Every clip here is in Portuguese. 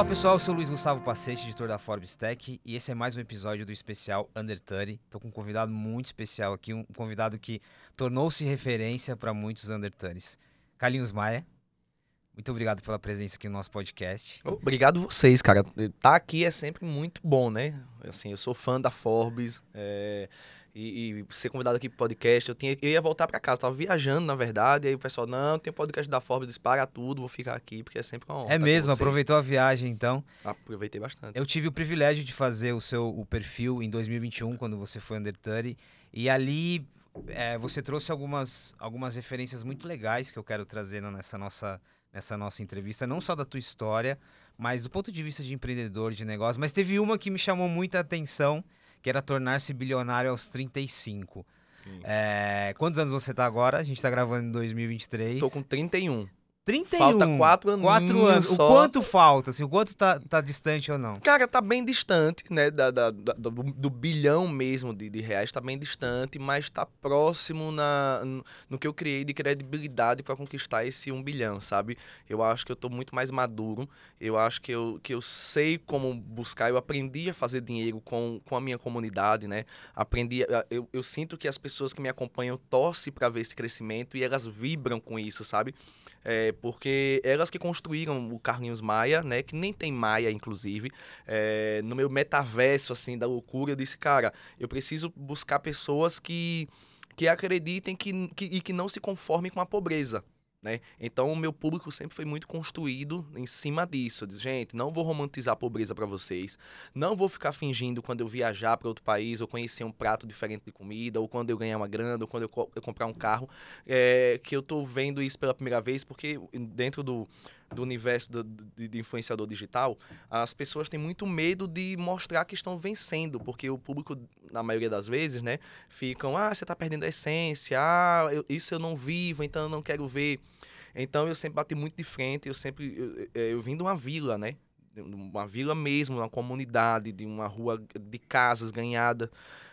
Olá pessoal, eu sou o Luiz Gustavo Pacete, editor da Forbes Tech, e esse é mais um episódio do especial Under 30. Estou com um convidado muito especial aqui, um convidado que tornou-se referência para muitos Under 30 Carlinhos Maia, muito obrigado pela presença aqui no nosso podcast. Obrigado vocês, cara. Tá aqui é sempre muito bom, né? Assim, eu sou fã da Forbes, é, e, e, ser convidado aqui pro podcast, eu, tinha, eu ia voltar para casa, tava viajando, na verdade, aí o pessoal, não, tem podcast da Forbes, dispara tudo, vou ficar aqui, porque é sempre uma honra. É mesmo, aproveitou a viagem, então? Aproveitei bastante. Eu tive o privilégio de fazer o seu o perfil em 2021, quando você foi Under 30, e ali é, você trouxe algumas, algumas referências muito legais que eu quero trazer nessa nossa, nessa nossa entrevista, não só da tua história, mas do ponto de vista de empreendedor, de negócio, mas teve uma que me chamou muita atenção, que era tornar-se bilionário aos 35. É, quantos anos você tá agora? A gente tá gravando em 2023. Tô com 31. 31. Falta quatro anos. Quatro anos. Só. O quanto falta? Assim, o quanto tá, tá distante ou não? Cara, tá bem distante, né? Da, da, da do, do, bilhão mesmo de, de, reais, tá bem distante, mas tá próximo na, no, no que eu criei de credibilidade para conquistar esse um bilhão, sabe? Eu acho que eu tô muito mais maduro. Eu acho que eu, que eu sei como buscar. Eu aprendi a fazer dinheiro com, com a minha comunidade, né? Aprendi. Eu, eu sinto que as pessoas que me acompanham torcem para ver esse crescimento e elas vibram com isso, sabe? É, porque elas que construíram o Carlinhos Maia, né? Que nem tem Maia, inclusive. É, no meu metaverso, assim, da loucura, eu disse, cara, eu preciso buscar pessoas que, que acreditem que, que, e que não se conformem com a pobreza. Né? Então, o meu público sempre foi muito construído em cima disso. Diz, gente, não vou romantizar a pobreza para vocês. Não vou ficar fingindo quando eu viajar para outro país ou conhecer um prato diferente de comida, ou quando eu ganhar uma grana, ou quando eu, co eu comprar um carro, é, que eu estou vendo isso pela primeira vez, porque dentro do, do universo do, de, de, influenciador digital, as pessoas têm muito medo de mostrar que estão vencendo, porque o público, na maioria das vezes, né, ficam, ah, você está perdendo a essência, ah, eu, isso eu não vivo, então eu não quero ver. Então eu sempre bati muito de frente, eu sempre, eu, eu, vim de uma vila, né, uma vila mesmo, uma comunidade, de uma rua de casas ganhada.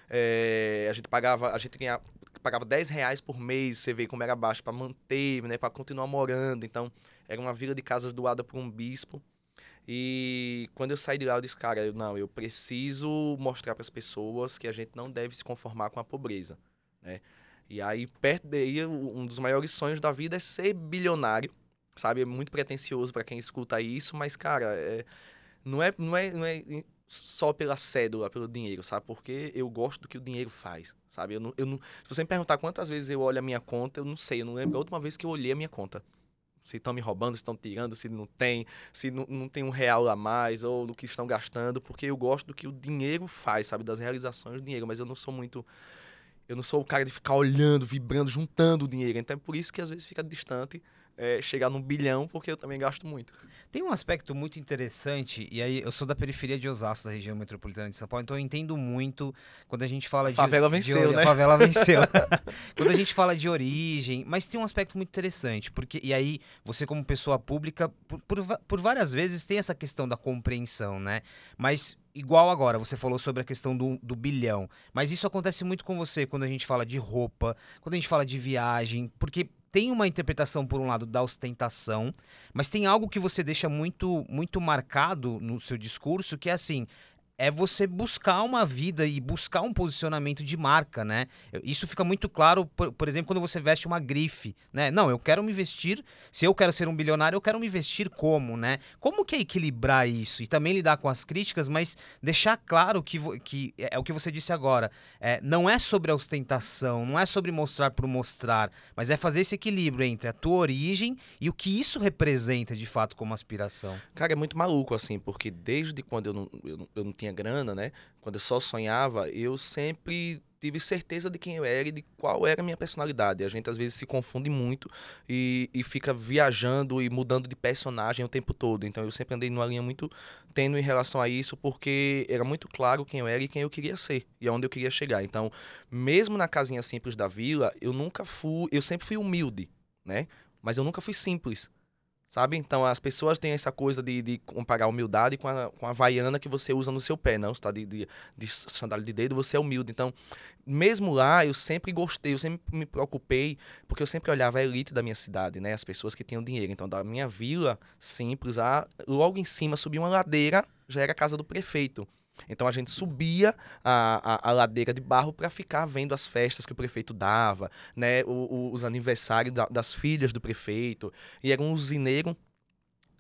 É, a gente pagava, a gente ganhava, pagava 10 reais por mês, você vê como era baixo, para manter, né, para continuar morando. Então, era uma vila de casas doada por um bispo. E quando eu saí de lá, eu disse, cara, eu, não, eu preciso mostrar para as pessoas que a gente não deve se conformar com a pobreza, né? E aí, perto daí, um dos maiores sonhos da vida é ser bilionário, sabe? É muito pretencioso para quem escuta isso, mas, cara, é, não, é, não, é, não é só pela cédula, pelo dinheiro, sabe? Porque eu gosto do que o dinheiro faz, sabe? Eu não, eu não, se você me perguntar quantas vezes eu olho a minha conta, eu não sei, eu não lembro a última vez que eu olhei a minha conta se estão me roubando, se estão tirando, se não tem, se não, não tem um real a mais, ou do que estão gastando, porque eu gosto do que o dinheiro faz, sabe? Das realizações do dinheiro, mas eu não sou muito. Eu não sou o cara de ficar olhando, vibrando, juntando o dinheiro. Então é por isso que às vezes fica distante é, chegar num bilhão, porque eu também gasto muito. Tem um aspecto muito interessante, e aí eu sou da periferia de Osasco, da região metropolitana de São Paulo, então eu entendo muito quando a gente fala a de. Favela venceu, de, né? Favela venceu. quando a gente fala de origem, mas tem um aspecto muito interessante, porque, e aí, você, como pessoa pública, por, por, por várias vezes tem essa questão da compreensão, né? Mas igual agora, você falou sobre a questão do, do, bilhão. Mas isso acontece muito com você quando a gente fala de roupa, quando a gente fala de viagem, porque tem uma interpretação, por um lado, da ostentação, mas tem algo que você deixa muito, muito marcado no seu discurso, que é assim: é você buscar uma vida e buscar um posicionamento de marca, né? Isso fica muito claro, por, por, exemplo, quando você veste uma grife, né? Não, eu quero me vestir, se eu quero ser um bilionário, eu quero me vestir como, né? Como que é equilibrar isso? E também lidar com as críticas, mas deixar claro que, que é, é o que você disse agora, é, não é sobre a ostentação, não é sobre mostrar por mostrar, mas é fazer esse equilíbrio entre a tua origem e o que isso representa de fato como aspiração. Cara, é muito maluco, assim, porque desde quando eu não, eu, eu não tinha tinha grana, né? Quando eu só sonhava, eu sempre tive certeza de quem eu era e de qual era a minha personalidade. A gente às vezes se confunde muito e, e fica viajando e mudando de personagem o tempo todo. Então eu sempre andei numa linha muito tênue em relação a isso, porque era muito claro quem eu era e quem eu queria ser e aonde eu queria chegar. Então, mesmo na casinha simples da vila, eu nunca fui, eu sempre fui humilde, né? Mas eu nunca fui simples. Sabe? Então as pessoas têm essa coisa de, de comparar a humildade com a, com a vaiana que você usa no seu pé, não? Você tá de, de, de sandália de dedo, você é humilde. Então, mesmo lá, eu sempre gostei, eu sempre me preocupei, porque eu sempre olhava a elite da minha cidade, né? As pessoas que tinham dinheiro. Então, da minha vila simples, a, logo em cima subia uma ladeira, já era a casa do prefeito. Então a gente subia a, a, a ladeira de barro para ficar vendo as festas que o prefeito dava, né? O, o, os aniversários da, das filhas do prefeito. E era um usineiro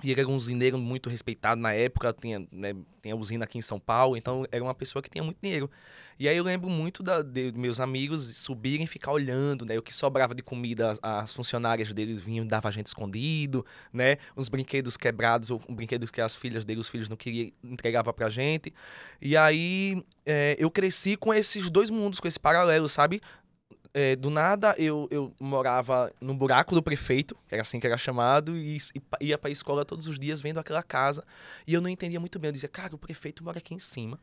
e ele era um usineiro muito respeitado na época, tinha, né, tinha usina aqui em São Paulo, então era uma pessoa que tinha muito dinheiro. E aí eu lembro muito da, de meus amigos subirem e ficar olhando, né? O que sobrava de comida, as, as funcionárias deles vinham e davam a gente escondido, né? Os brinquedos quebrados, ou brinquedos que as filhas dele, os filhos não queriam, entregava pra gente. E aí é, eu cresci com esses dois mundos, com esse paralelo, sabe? É, do nada eu, eu morava no buraco do prefeito, que era assim que era chamado, e, e ia pra escola todos os dias vendo aquela casa. E eu não entendia muito bem. Eu dizia, cara, o prefeito mora aqui em cima.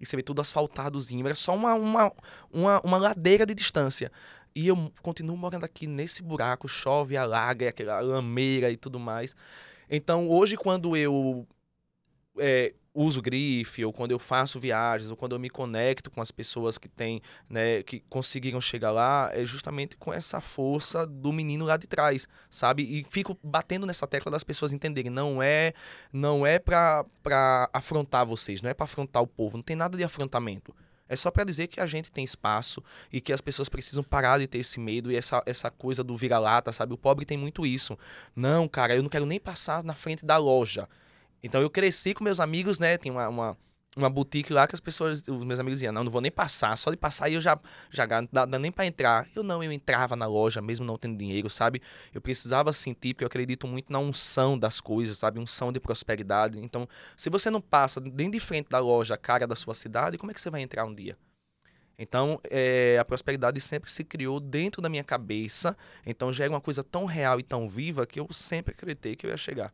E você vê tudo asfaltadozinho. Era só uma, uma, uma, uma ladeira de distância. E eu continuo morando aqui nesse buraco, chove, alaga, aquela lameira e tudo mais. Então, hoje, quando eu é, uso grife, ou quando eu faço viagens, ou quando eu me conecto com as pessoas que têm, né, que conseguiram chegar lá, é justamente com essa força do menino lá de trás, sabe? E fico batendo nessa tecla das pessoas entenderem, não é, não é para afrontar vocês, não é para afrontar o povo, não tem nada de afrontamento. É só para dizer que a gente tem espaço e que as pessoas precisam parar de ter esse medo e essa, essa coisa do vira-lata, sabe? O pobre tem muito isso. Não, cara, eu não quero nem passar na frente da loja. Então eu cresci com meus amigos, né? Tem uma, uma, uma boutique lá que as pessoas, os meus amigos diziam, não, não vou nem passar, só de passar eu já, já dá, dá nem para entrar. Eu não, eu entrava na loja, mesmo não tendo dinheiro, sabe? Eu precisava sentir, porque eu acredito muito na unção das coisas, sabe? Unção de prosperidade. Então, se você não passa dentro de frente da loja, a cara da sua cidade, como é que você vai entrar um dia? Então, é, a prosperidade sempre se criou dentro da minha cabeça. Então, já era uma coisa tão real e tão viva que eu sempre acreditei que eu ia chegar.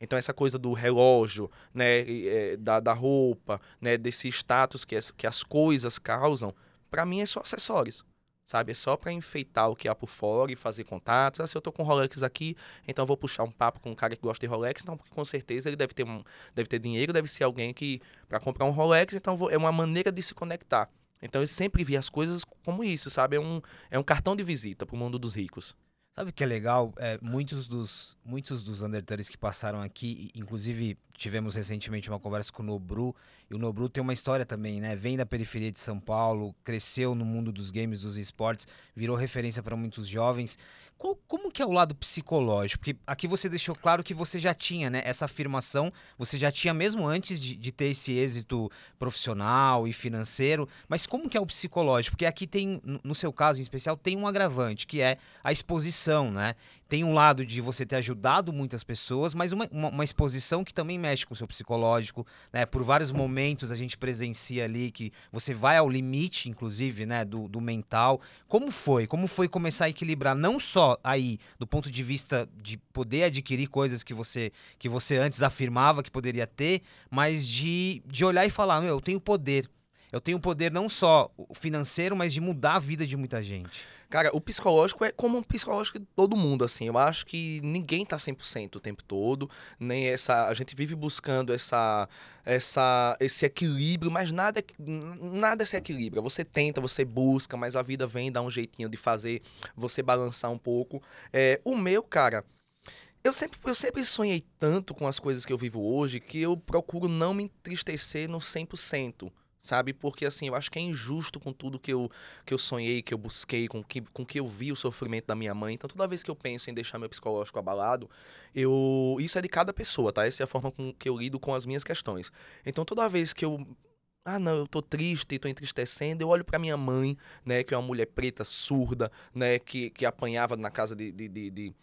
Então, essa coisa do relógio, né, é, da, da roupa, né, desse status que as, que as coisas causam, para mim é só acessórios, sabe? É só para enfeitar o que há por fora e fazer contatos. Ah, se eu tô com Rolex aqui, então vou puxar um papo com um cara que gosta de Rolex, então com certeza ele deve ter, um, deve ter dinheiro, deve ser alguém que, para comprar um Rolex, então vou, é uma maneira de se conectar. Então eu sempre vi as coisas como isso, sabe? É um, é um cartão de visita pro mundo dos ricos. Sabe o que é legal? É, muitos dos muitos dos undertales que passaram aqui, inclusive tivemos recentemente uma conversa com o Nobru, e o Nobru tem uma história também, né? Vem da periferia de São Paulo, cresceu no mundo dos games, dos esportes, virou referência para muitos jovens. Qual, como que é o lado psicológico? Porque aqui você deixou claro que você já tinha, né? Essa afirmação, você já tinha mesmo antes de, de ter esse êxito profissional e financeiro, mas como que é o psicológico? Porque aqui tem, no seu caso em especial, tem um agravante, que é a exposição, né? Tem um lado de você ter ajudado muitas pessoas, mas uma, uma, uma, exposição que também mexe com o seu psicológico, né? Por vários momentos a gente presencia ali que você vai ao limite, inclusive, né? Do, do mental. Como foi? Como foi começar a equilibrar não só aí do ponto de vista de poder adquirir coisas que você que você antes afirmava que poderia ter, mas de, de olhar e falar, meu, eu tenho poder. Eu tenho poder não só financeiro, mas de mudar a vida de muita gente. Cara, o psicológico é como um psicológico de todo mundo, assim. Eu acho que ninguém tá 100% o tempo todo, nem essa... A gente vive buscando essa, essa, esse equilíbrio, mas nada, é nada se equilibra. Você tenta, você busca, mas a vida vem dar um jeitinho de fazer você balançar um pouco. É, o meu, cara... Eu sempre, eu sempre sonhei tanto com as coisas que eu vivo hoje que eu procuro não me entristecer no 100% sabe? Porque assim, eu acho que é injusto com tudo que eu, que eu sonhei, que eu busquei, com que, com que eu vi o sofrimento da minha mãe. Então, toda vez que eu penso em deixar meu psicológico abalado, eu isso é de cada pessoa, tá? Essa é a forma com que eu lido com as minhas questões. Então, toda vez que eu ah, não, eu tô triste, tô entristecendo. Eu olho para minha mãe, né, que é uma mulher preta, surda, né, que, que apanhava na casa de, de, de, de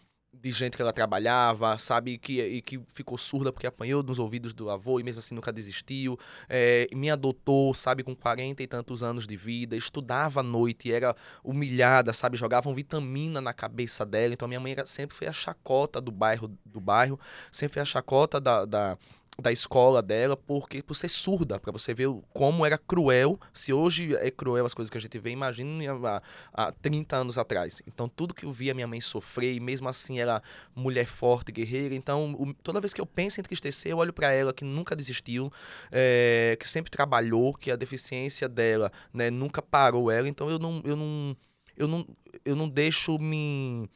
de gente que ela trabalhava, sabe, e que, e que ficou surda porque apanhou nos ouvidos do avô e mesmo assim nunca desistiu. É, me adotou, sabe, com 40 e tantos anos de vida, estudava à noite, era humilhada, sabe, jogavam vitamina na cabeça dela. Então minha mãe era, sempre foi a chacota do bairro, do bairro, sempre foi a chacota da, da da escola dela porque por ser surda, para você ver como era cruel. Se hoje é cruel as coisas que a gente vê, imagine há, há 30 anos atrás. Então, tudo que eu via minha mãe sofrer, e mesmo assim ela mulher forte, guerreira. Então, o, toda vez que eu penso em entristecer, eu olho para ela que nunca desistiu, é, que sempre trabalhou, que a deficiência dela né, nunca parou ela. Então, eu não, eu não, eu não, eu não deixo me.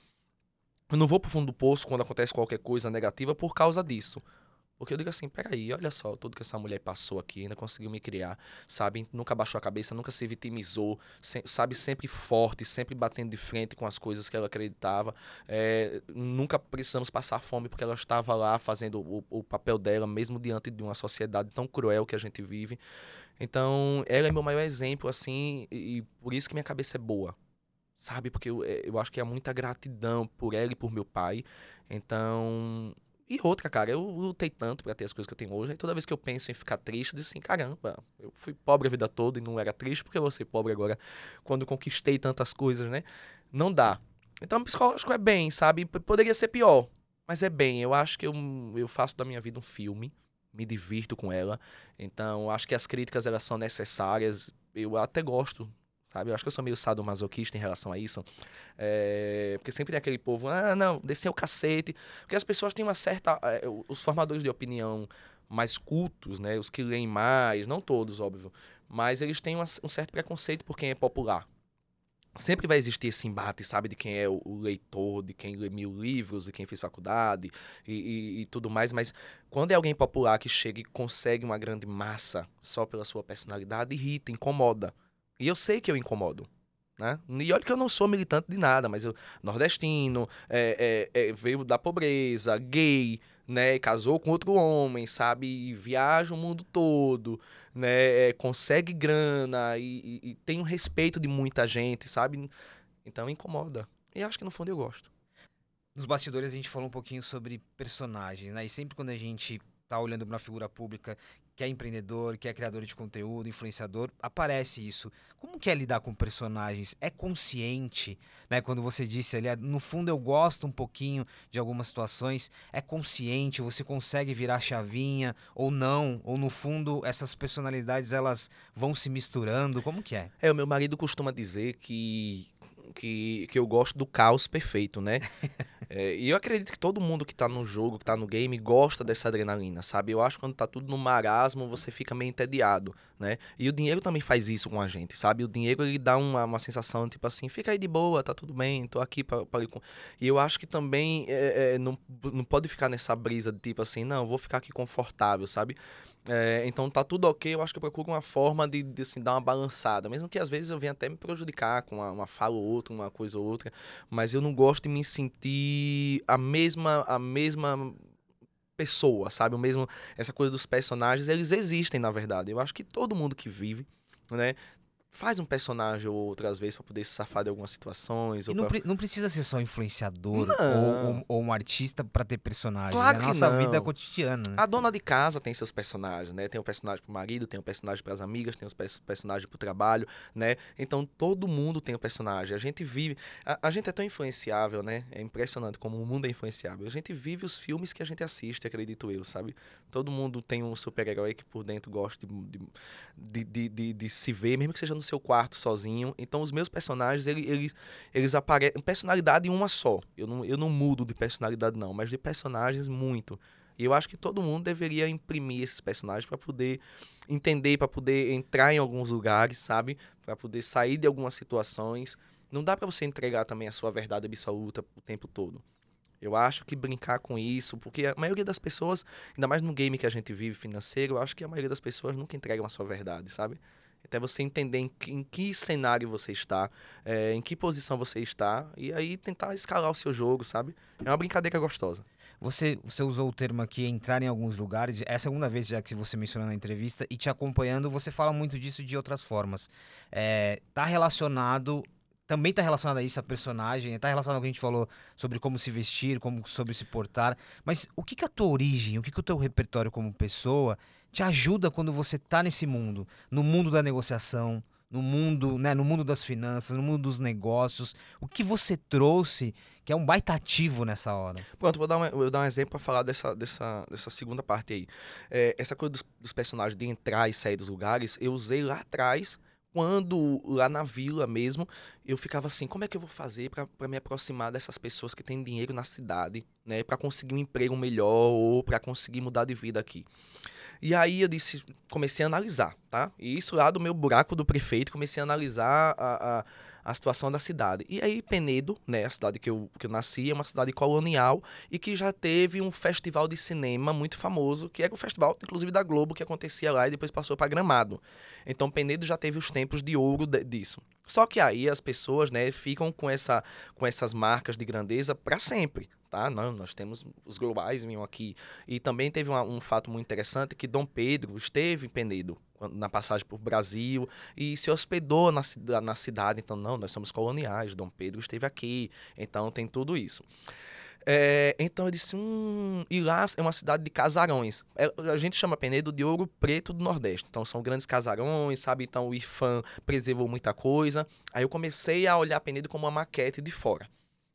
Eu não vou pro fundo do poço quando acontece qualquer coisa negativa por causa disso. Porque eu digo assim, peraí, olha só, tudo que essa mulher passou aqui, ainda conseguiu me criar, sabe? Nunca baixou a cabeça, nunca se vitimizou, se, sabe? Sempre forte, sempre batendo de frente com as coisas que ela acreditava. É, nunca precisamos passar fome porque ela estava lá fazendo o, o, papel dela, mesmo diante de uma sociedade tão cruel que a gente vive. Então, ela é meu maior exemplo, assim, e, e por isso que minha cabeça é boa, sabe? Porque eu, é, eu acho que há muita gratidão por ela e por meu pai. Então, e outra, cara, eu lutei tanto para ter as coisas que eu tenho hoje. E toda vez que eu penso em ficar triste, eu digo assim: caramba, eu fui pobre a vida toda e não era triste, porque eu vou ser pobre agora quando conquistei tantas coisas, né? Não dá. Então, psicológico é bem, sabe? Poderia ser pior, mas é bem. Eu acho que eu, eu faço da minha vida um filme, me divirto com ela. Então, acho que as críticas elas são necessárias. Eu até gosto sabe? Eu acho que eu sou meio sadomasoquista em relação a isso. É, porque sempre tem aquele povo, ah, não, descer o cacete. Porque as pessoas têm uma certa. É, os formadores de opinião mais cultos, né? Os que leem mais, não todos, óbvio. Mas eles têm uma, um certo preconceito por quem é popular. Sempre vai existir esse embate, sabe, de quem é o, o leitor, de quem lê mil livros, de quem fez faculdade e, e, e, tudo mais. Mas quando é alguém popular que chega e consegue uma grande massa só pela sua personalidade, irrita, incomoda. E eu sei que eu incomodo. Né? E olha que eu não sou militante de nada, mas eu, nordestino, é, é, é, veio da pobreza, gay, né? Casou com outro homem, sabe? E viaja o mundo todo, né? É, consegue grana e, e, e tem um respeito de muita gente, sabe? Então incomoda. E acho que no fundo eu gosto. Nos bastidores a gente falou um pouquinho sobre personagens, né? E sempre quando a gente tá olhando para uma figura pública que é empreendedor, que é criador de conteúdo, influenciador, aparece isso. Como que é lidar com personagens? É consciente, né? Quando você disse ali, no fundo eu gosto um pouquinho de algumas situações, é consciente, você consegue virar chavinha ou não, ou no fundo essas personalidades elas vão se misturando, como que é? É, o meu marido costuma dizer que que, que eu gosto do caos perfeito, né? é, e eu acredito que todo mundo que tá no jogo, que tá no game, gosta dessa adrenalina, sabe? Eu acho que quando tá tudo no marasmo, você fica meio entediado, né? E o dinheiro também faz isso com a gente, sabe? O dinheiro, ele dá uma, uma sensação, tipo assim, fica aí de boa, tá tudo bem, tô aqui para E eu acho que também é, é, não, não pode ficar nessa brisa de tipo assim, não, vou ficar aqui confortável, sabe? É, então tá tudo ok, eu acho que eu procuro uma forma de, de assim, dar uma balançada. Mesmo que às vezes eu venha até me prejudicar com uma, uma fala ou outra, uma coisa ou outra. Mas eu não gosto de me sentir a mesma, a mesma pessoa, sabe? O mesmo, essa coisa dos personagens, eles existem na verdade. Eu acho que todo mundo que vive, né, faz um personagem ou outras vezes para poder se safar de algumas situações. Não, pra... pre não, precisa ser só influenciador ou, ou, ou, um artista para ter personagens. Claro é a nossa não. vida cotidiana. Né? A dona de casa tem seus personagens, né? Tem o um personagem pro marido, tem o um personagem para as amigas, tem os um personagens pro trabalho, né? Então todo mundo tem um personagem. A gente vive. A, a, gente é tão influenciável, né? É impressionante como o mundo é influenciável. A gente vive os filmes que a gente assiste, acredito eu, sabe? Todo mundo tem um super-herói que por dentro gosta de, de, de, de, de se ver, mesmo que seja no seu quarto sozinho. Então os meus personagens, eles, eles, eles aparecem. Personalidade uma só. Eu não, eu não mudo de personalidade, não, mas de personagens muito. E eu acho que todo mundo deveria imprimir esses personagens para poder entender, para poder entrar em alguns lugares, sabe? Para poder sair de algumas situações. Não dá para você entregar também a sua verdade absoluta o tempo todo. Eu acho que brincar com isso, porque a maioria das pessoas, ainda mais no game que a gente vive financeiro, eu acho que a maioria das pessoas nunca entregam a sua verdade, sabe? Até você entender em que, em que cenário você está, é, em que posição você está, e aí tentar escalar o seu jogo, sabe? É uma brincadeira gostosa. Você, você usou o termo aqui, entrar em alguns lugares. É a segunda vez já que você mencionou na entrevista. E te acompanhando, você fala muito disso de outras formas. É, tá relacionado também está relacionado a isso, a personagem, está relacionado ao que a gente falou sobre como se vestir, como sobre se portar. Mas o que, que a tua origem, o que, que o teu repertório como pessoa te ajuda quando você está nesse mundo, no mundo da negociação, no mundo, né, no mundo das finanças, no mundo dos negócios. O que você trouxe que é um baita ativo nessa hora? Pronto, vou dar um, vou dar um exemplo para falar dessa, dessa, dessa segunda parte aí. É, essa coisa dos, dos personagens de entrar e sair dos lugares, eu usei lá atrás quando lá na vila mesmo, eu ficava assim, como é que eu vou fazer para me aproximar dessas pessoas que têm dinheiro na cidade, né, para conseguir um emprego melhor ou para conseguir mudar de vida aqui. E aí eu disse, comecei a analisar, tá? E isso lá do meu buraco do prefeito, comecei a analisar a, a, a situação da cidade. E aí Penedo, né, a cidade que eu, que eu nasci, é uma cidade colonial e que já teve um festival de cinema muito famoso, que era o festival, inclusive, da Globo, que acontecia lá e depois passou para Gramado. Então Penedo já teve os tempos de ouro de, disso. Só que aí as pessoas, né, ficam com, essa, com essas marcas de grandeza para sempre, tá? Nós temos os globais vinham aqui. E também teve uma, um fato muito interessante que Dom Pedro esteve em Penedo na passagem por Brasil e se hospedou na, na cidade. Então, não, nós somos coloniais, Dom Pedro esteve aqui. Então, tem tudo isso. É, então eu disse, hum, e lá é uma cidade de casarões. É, a gente chama Penedo de Ouro Preto do Nordeste. Então são grandes casarões, sabe? Então o IFAM preservou muita coisa. Aí eu comecei a olhar Penedo como uma maquete de fora.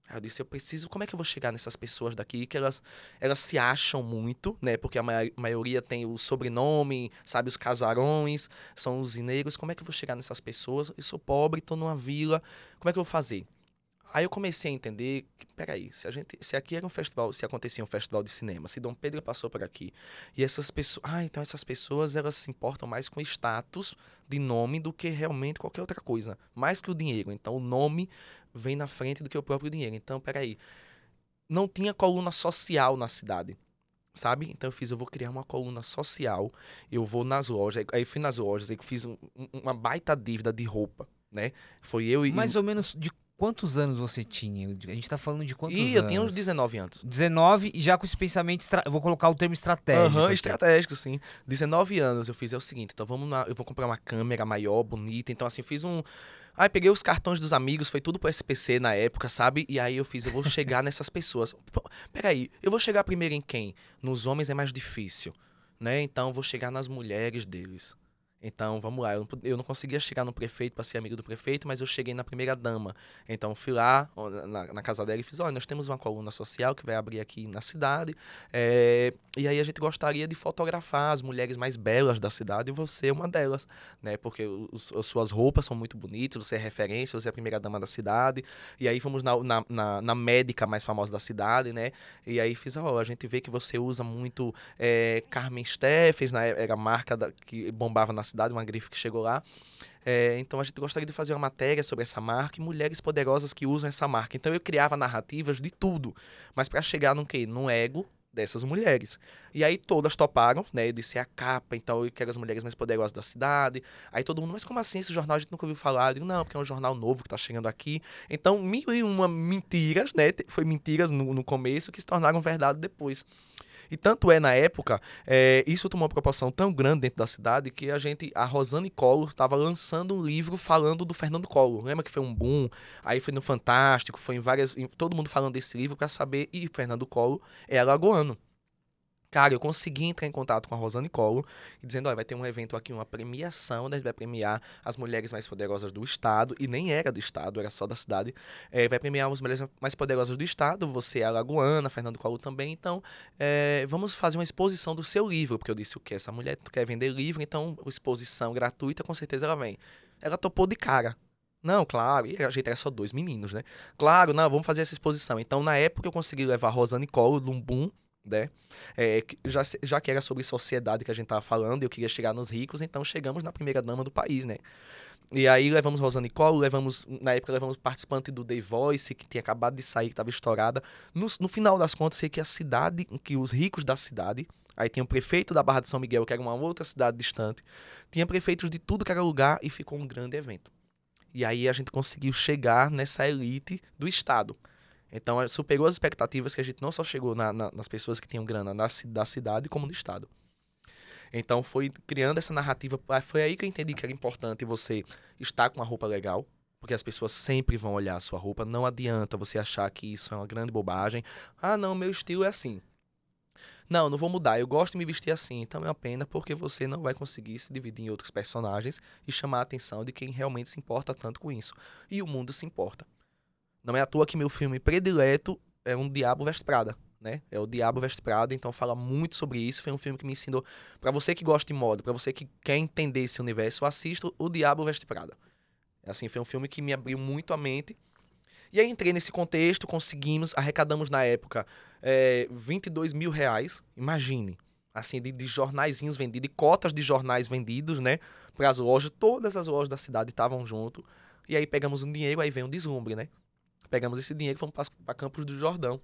Aí eu disse, eu preciso, como é que eu vou chegar nessas pessoas daqui que elas, elas se acham muito, né? Porque a maioria tem o sobrenome, sabe, os casarões, são os negros. Como é que eu vou chegar nessas pessoas? Eu sou pobre, estou numa vila, como é que eu vou fazer? Aí eu comecei a entender que, peraí, se, a gente, se aqui era um festival, se acontecia um festival de cinema, se Dom Pedro passou por aqui, e essas pessoas. Ah, então essas pessoas elas se importam mais com status de nome do que realmente qualquer outra coisa. Mais que o dinheiro. Então o nome vem na frente do que o próprio dinheiro. Então, peraí. Não tinha coluna social na cidade sabe? Então eu fiz, eu vou criar uma coluna social, eu vou nas lojas, aí fui nas lojas, aí fiz um, uma baita dívida de roupa, né? Foi eu e... Mais ou menos de Quantos anos você tinha? A gente tá falando de quantos Ih, anos? eu tinha uns 19 anos. 19 e já com esse pensamento, estra... eu vou colocar o termo estratégico. Aham, uhum, estratégico, sim. 19 anos eu fiz é o seguinte, então vamos lá, eu vou comprar uma câmera maior, bonita, então assim, fiz um... Aí peguei os cartões dos amigos, foi tudo pro SPC na época, sabe? E aí eu fiz, eu vou chegar nessas pessoas. Peraí, eu vou chegar primeiro em quem? Nos homens é mais difícil, né? Então eu vou chegar nas mulheres deles. Então, vamos lá. Eu não, eu não conseguia chegar no prefeito para ser amigo do prefeito, mas eu cheguei na primeira dama. Então, fui lá na, na casa dela e fiz: olha, nós temos uma coluna social que vai abrir aqui na cidade. É, e aí a gente gostaria de fotografar as mulheres mais belas da cidade e você é uma delas, né? Porque os, as suas roupas são muito bonitas, você é referência, você é a primeira dama da cidade. E aí fomos na, na, na, na médica mais famosa da cidade, né? E aí fiz: olha, a gente vê que você usa muito é, Carmen Steffens, né? Era a marca da, que bombava na cidade, uma grife que chegou lá. É, então a gente gostaria de fazer uma matéria sobre essa marca e mulheres poderosas que usam essa marca. Então eu criava narrativas de tudo, mas para chegar no quê? No ego dessas mulheres. E aí todas toparam, né? Eu disse é a capa, então eu quero as mulheres mais poderosas da cidade. Aí todo mundo, mas como assim esse jornal a gente nunca ouviu falar? Eu digo, não, porque é um jornal novo que tá chegando aqui. Então, mil e uma mentiras, né? Foi mentiras no, no começo que se tornaram verdade depois. E tanto é na época, é, isso tomou uma proporção tão grande dentro da cidade que a gente, a Rosane Collor, estava lançando um livro falando do Fernando Collor. Lembra que foi um boom? Aí foi no Fantástico, foi em várias. Em, todo mundo falando desse livro para saber. E Fernando Collor é alagoano. Cara, eu consegui entrar em contato com a Rosane Collor e dizendo, olha, vai ter um evento aqui, uma premiação, né? vai premiar as mulheres mais poderosas do estado, e nem era do estado, era só da cidade. É, vai premiar as mulheres mais poderosas do estado, você é alagoana, Fernando Collor também, então é, vamos fazer uma exposição do seu livro, porque eu disse o que? Essa mulher quer vender livro, então exposição gratuita, com certeza ela vem. Ela topou de cara. Não, claro, e a gente era só dois meninos, né? Claro, não, vamos fazer essa exposição. Então, na época, eu consegui levar a Rosane Collor, num boom, né? É, já, já que era sobre sociedade que a gente estava falando, eu queria chegar nos ricos, então chegamos na primeira dama do país, né? E aí levamos Rosane Collor, levamos, na época levamos participante do The Voice, que tinha acabado de sair, que estava estourada. No, no final das contas, sei que a cidade, que os ricos da cidade, aí tinha o prefeito da Barra de São Miguel, que era uma outra cidade distante, tinha prefeitos de tudo que era lugar e ficou um grande evento. E aí a gente conseguiu chegar nessa elite do Estado. Então, superou as expectativas que a gente não só chegou na, na, nas pessoas que tinham grana na, da cidade, como no estado. Então, foi criando essa narrativa. Ah, foi aí que eu entendi que era importante você estar com uma roupa legal, porque as pessoas sempre vão olhar a sua roupa. Não adianta você achar que isso é uma grande bobagem. Ah, não, meu estilo é assim. Não, não vou mudar. Eu gosto de me vestir assim. Então é uma pena porque você não vai conseguir se dividir em outros personagens e chamar a atenção de quem realmente se importa tanto com isso. E o mundo se importa. Não é à toa que meu filme predileto é um Diabo Veste Prada. Né? É o Diabo Veste Prada, então fala muito sobre isso. Foi um filme que me ensinou. Para você que gosta de moda, para você que quer entender esse universo, assista o Diabo Veste Prada. Assim, foi um filme que me abriu muito a mente. E aí entrei nesse contexto, conseguimos, arrecadamos na época é, 22 mil reais, imagine, assim, de, de jornaizinhos vendidos, de cotas de jornais vendidos, né, para as lojas, todas as lojas da cidade estavam junto, e aí pegamos um dinheiro, aí vem um deslumbre, né, pegamos esse dinheiro e fomos para Campos do Jordão.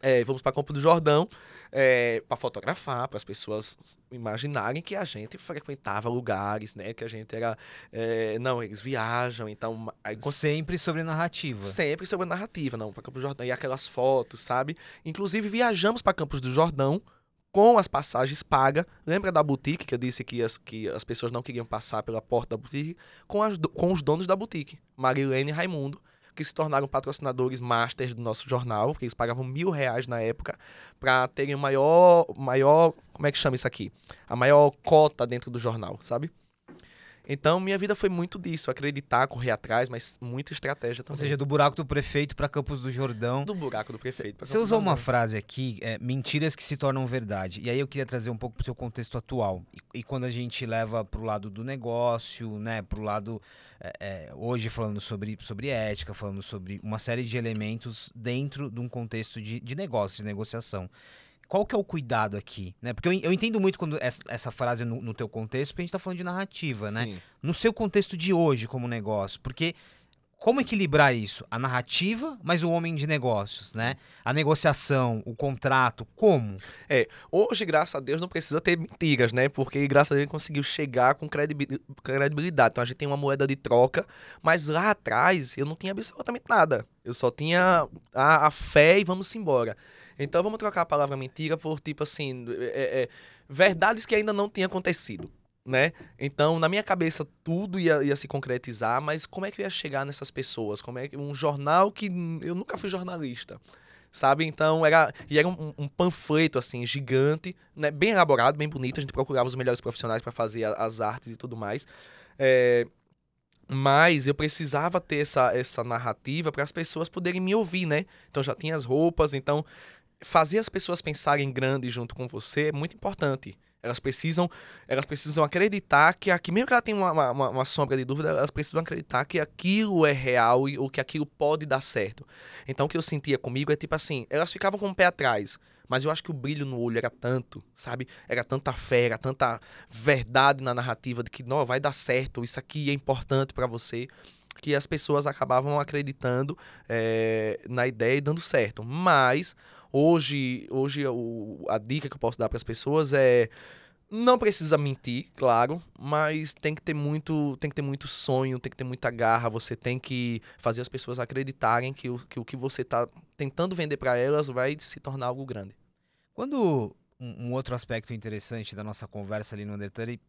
É, vamos para Campo do Jordão é, para fotografar, para as pessoas imaginarem que a gente frequentava lugares, né? Que a gente era. É, não, eles viajam, então. Sempre sobre narrativa. Sempre sobre narrativa, não, para Campos do Jordão. E aquelas fotos, sabe? Inclusive, viajamos para Campos do Jordão com as passagens pagas. Lembra da boutique que eu disse que as, que as pessoas não queriam passar pela porta da boutique? Com, as, com os donos da boutique, Marilene e Raimundo que se tornaram patrocinadores masters do nosso jornal, porque eles pagavam mil reais na época para terem maior, maior, como é que chama isso aqui? A maior cota dentro do jornal, sabe? Então, minha vida foi muito disso, acreditar, correr atrás, mas muita estratégia também. Ou seja, do buraco do prefeito para Campos do Jordão. Do buraco do prefeito para Você usou uma frase aqui, é, mentiras que se tornam verdade. E aí eu queria trazer um pouco para o seu contexto atual. E, e, quando a gente leva para o lado do negócio, né, para o lado, é, é, hoje falando sobre, sobre ética, falando sobre uma série de elementos dentro de um contexto de, de negócio, de negociação qual que é o cuidado aqui, né? Porque eu, eu entendo muito quando essa, essa frase no, no, teu contexto, porque a gente está falando de narrativa, né? Sim. né? No seu contexto de hoje como negócio, porque como equilibrar isso? A narrativa, mas o homem de negócios, né? A negociação, o contrato, como? É, hoje, graças a Deus, não precisa ter mentiras, né? Porque, graças a Deus, conseguiu chegar com credibilidade. Então, a gente tem uma moeda de troca, mas lá atrás eu não tinha absolutamente nada. Eu só tinha a, a fé e vamos embora. Então vamos trocar a palavra mentira por tipo assim, é, é, verdades que ainda não tinham acontecido. Né? Então, na minha cabeça, tudo ia, ia se concretizar, mas como é que eu ia chegar nessas pessoas? Como é que um jornal que eu nunca fui jornalista, sabe? Então era e era um, um, panfleto assim gigante, né? Bem elaborado, bem bonito. A gente procurava os melhores profissionais para fazer as artes e tudo mais. É, mas eu precisava ter essa, essa narrativa para as pessoas poderem me ouvir, né? Então já tinha as roupas, então fazer as pessoas pensarem grande junto com você é muito importante. Elas precisam, elas precisam acreditar que aqui, mesmo que ela tenha uma, uma, uma, sombra de dúvida, elas precisam acreditar que aquilo é real e, ou que aquilo pode dar certo. Então o que eu sentia comigo é tipo assim, elas ficavam com o pé atrás, mas eu acho que o brilho no olho era tanto, sabe? Era tanta fé, era tanta verdade na narrativa de que não vai dar certo, isso aqui é importante para você que as pessoas acabavam acreditando é, na ideia e dando certo. Mas Hoje, hoje o, a dica que eu posso dar para as pessoas é não precisa mentir, claro, mas tem que ter muito, tem que ter muito sonho, tem que ter muita garra, você tem que fazer as pessoas acreditarem que o que, o que você está tentando vender para elas vai se tornar algo grande. Quando um, um, outro aspecto interessante da nossa conversa ali no Undertale,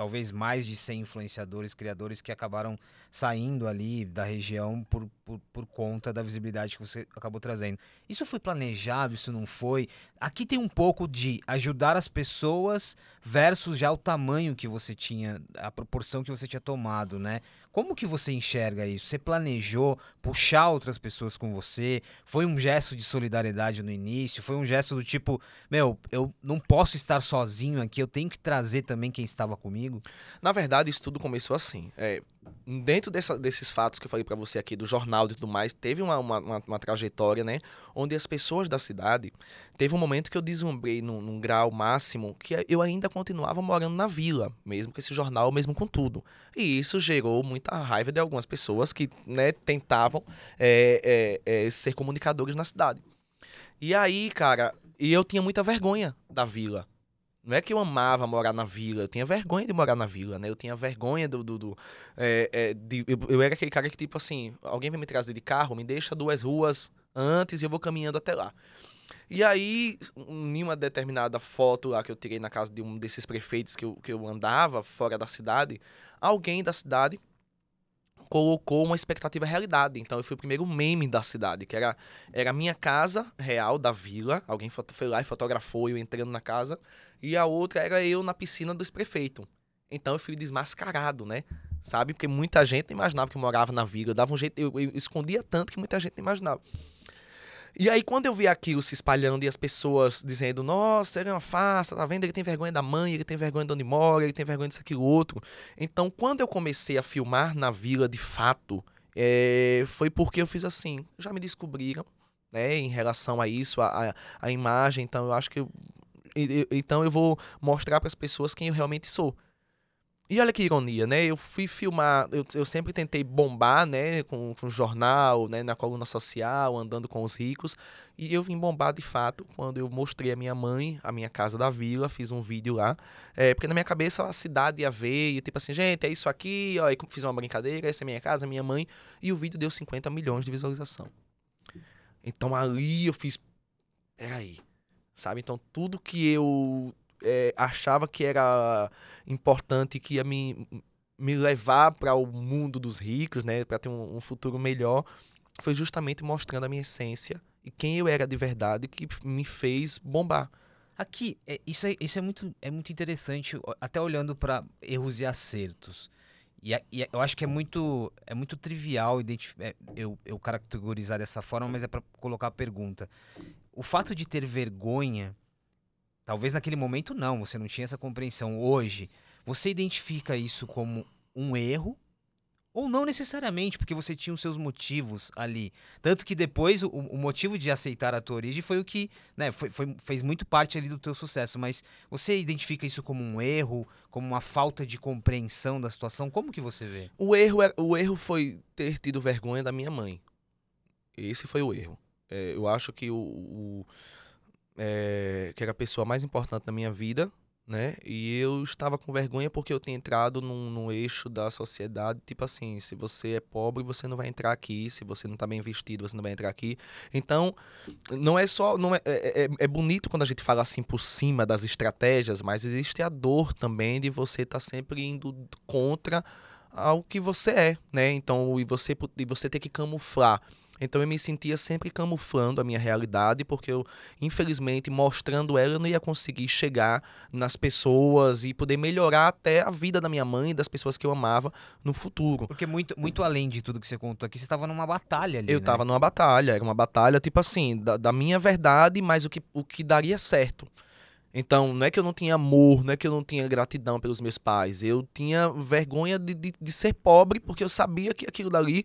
talvez mais de 100 influenciadores, criadores que acabaram saindo ali da região por, por, por, conta da visibilidade que você acabou trazendo. Isso foi planejado, isso não foi? Aqui tem um pouco de ajudar as pessoas versus já o tamanho que você tinha, a proporção que você tinha tomado, né? Como que você enxerga isso? Você planejou puxar outras pessoas com você? Foi um gesto de solidariedade no início? Foi um gesto do tipo, meu, eu não posso estar sozinho aqui, eu tenho que trazer também quem estava comigo? Na verdade, isso tudo começou assim. É, dentro dessa, desses fatos que eu falei para você aqui do jornal e tudo mais, teve uma, uma, uma, uma, trajetória, né? Onde as pessoas da cidade. Teve um momento que eu deslumbrei num, num, grau máximo que eu ainda continuava morando na vila, mesmo com esse jornal, mesmo com tudo. E isso gerou muita raiva de algumas pessoas que né, tentavam é, é, é, ser comunicadores na cidade. E aí, cara, e eu tinha muita vergonha da vila. Não é que eu amava morar na vila, eu tinha vergonha de morar na vila, né? Eu tinha vergonha do. do, do é, é, de, eu, eu, era aquele cara que, tipo assim, alguém vem me trazer de carro, me deixa duas ruas antes e eu vou caminhando até lá. E aí, em uma determinada foto lá que eu tirei na casa de um desses prefeitos que eu, que eu andava fora da cidade, alguém da cidade colocou uma expectativa realidade. Então eu fui o primeiro meme da cidade, que era, era a minha casa real da vila. Alguém foi lá e fotografou eu entrando na casa. E a outra era eu na piscina do prefeito. Então eu fui desmascarado, né? Sabe? Porque muita gente imaginava que eu morava na vila. Eu dava um jeito, eu, eu escondia tanto que muita gente imaginava. E aí, quando eu vi aquilo se espalhando e as pessoas dizendo, nossa, ele é uma farsa, tá vendo? Ele tem vergonha da mãe, ele tem vergonha de onde mora, ele tem vergonha disso, aquilo, outro. Então, quando eu comecei a filmar na vila de fato, é, foi porque eu fiz assim, já me descobriram, né, em relação a isso, a, a, a imagem, então eu acho que eu, então eu vou mostrar para as pessoas quem eu realmente sou. E olha que ironia, né? Eu fui filmar, eu, eu sempre tentei bombar, né? Com, com jornal, né? Na coluna social, andando com os ricos. E eu vim bombar de fato quando eu mostrei a minha mãe, a minha casa da vila, fiz um vídeo lá. É, porque na minha cabeça a cidade ia ver, e tipo assim, gente, é isso aqui, ó. Fiz uma brincadeira, essa é minha casa, minha mãe. E o vídeo deu 50 milhões de visualização. Então ali eu fiz. Peraí. Sabe? Então tudo que eu é, achava que era importante, que ia me, me levar para o mundo dos ricos, né, para ter um, um, futuro melhor, foi justamente mostrando a minha essência e quem eu era de verdade que me fez bombar. Aqui, é, isso, é, isso é, muito, é muito interessante, até olhando para erros e acertos. E, e, eu acho que é muito, é muito trivial é, eu, eu categorizar dessa forma, mas é para colocar a pergunta. O fato de ter vergonha Talvez naquele momento não, você não tinha essa compreensão. Hoje, você identifica isso como um erro ou não necessariamente, porque você tinha os seus motivos ali. Tanto que depois o, o motivo de aceitar a tua origem foi o que né, foi, foi, fez muito parte ali do teu sucesso. Mas você identifica isso como um erro, como uma falta de compreensão da situação? Como que você vê? O erro, é, o erro foi ter tido vergonha da minha mãe. Esse foi o erro. É, eu acho que o, o é, que era a pessoa mais importante na minha vida, né? E eu estava com vergonha porque eu tinha entrado num, num, eixo da sociedade, tipo assim, se você é pobre, você não vai entrar aqui, se você não está bem vestido, você não vai entrar aqui. Então, não é só. Não é, é, é, é bonito quando a gente fala assim por cima das estratégias, mas existe a dor também de você estar tá sempre indo contra ao que você é, né? Então, e você, e você ter que camuflar então eu me sentia sempre camuflando a minha realidade, porque eu, infelizmente, mostrando ela, eu não ia conseguir chegar nas pessoas e poder melhorar até a vida da minha mãe e das pessoas que eu amava no futuro. Porque muito, muito além de tudo que você contou aqui, você estava numa batalha ali. Eu estava né? numa batalha, era uma batalha, tipo assim, da, da minha verdade, mas o que, o que daria certo. Então, não é que eu não tinha amor, não é que eu não tinha gratidão pelos meus pais. Eu tinha vergonha de, de, de ser pobre, porque eu sabia que aquilo dali,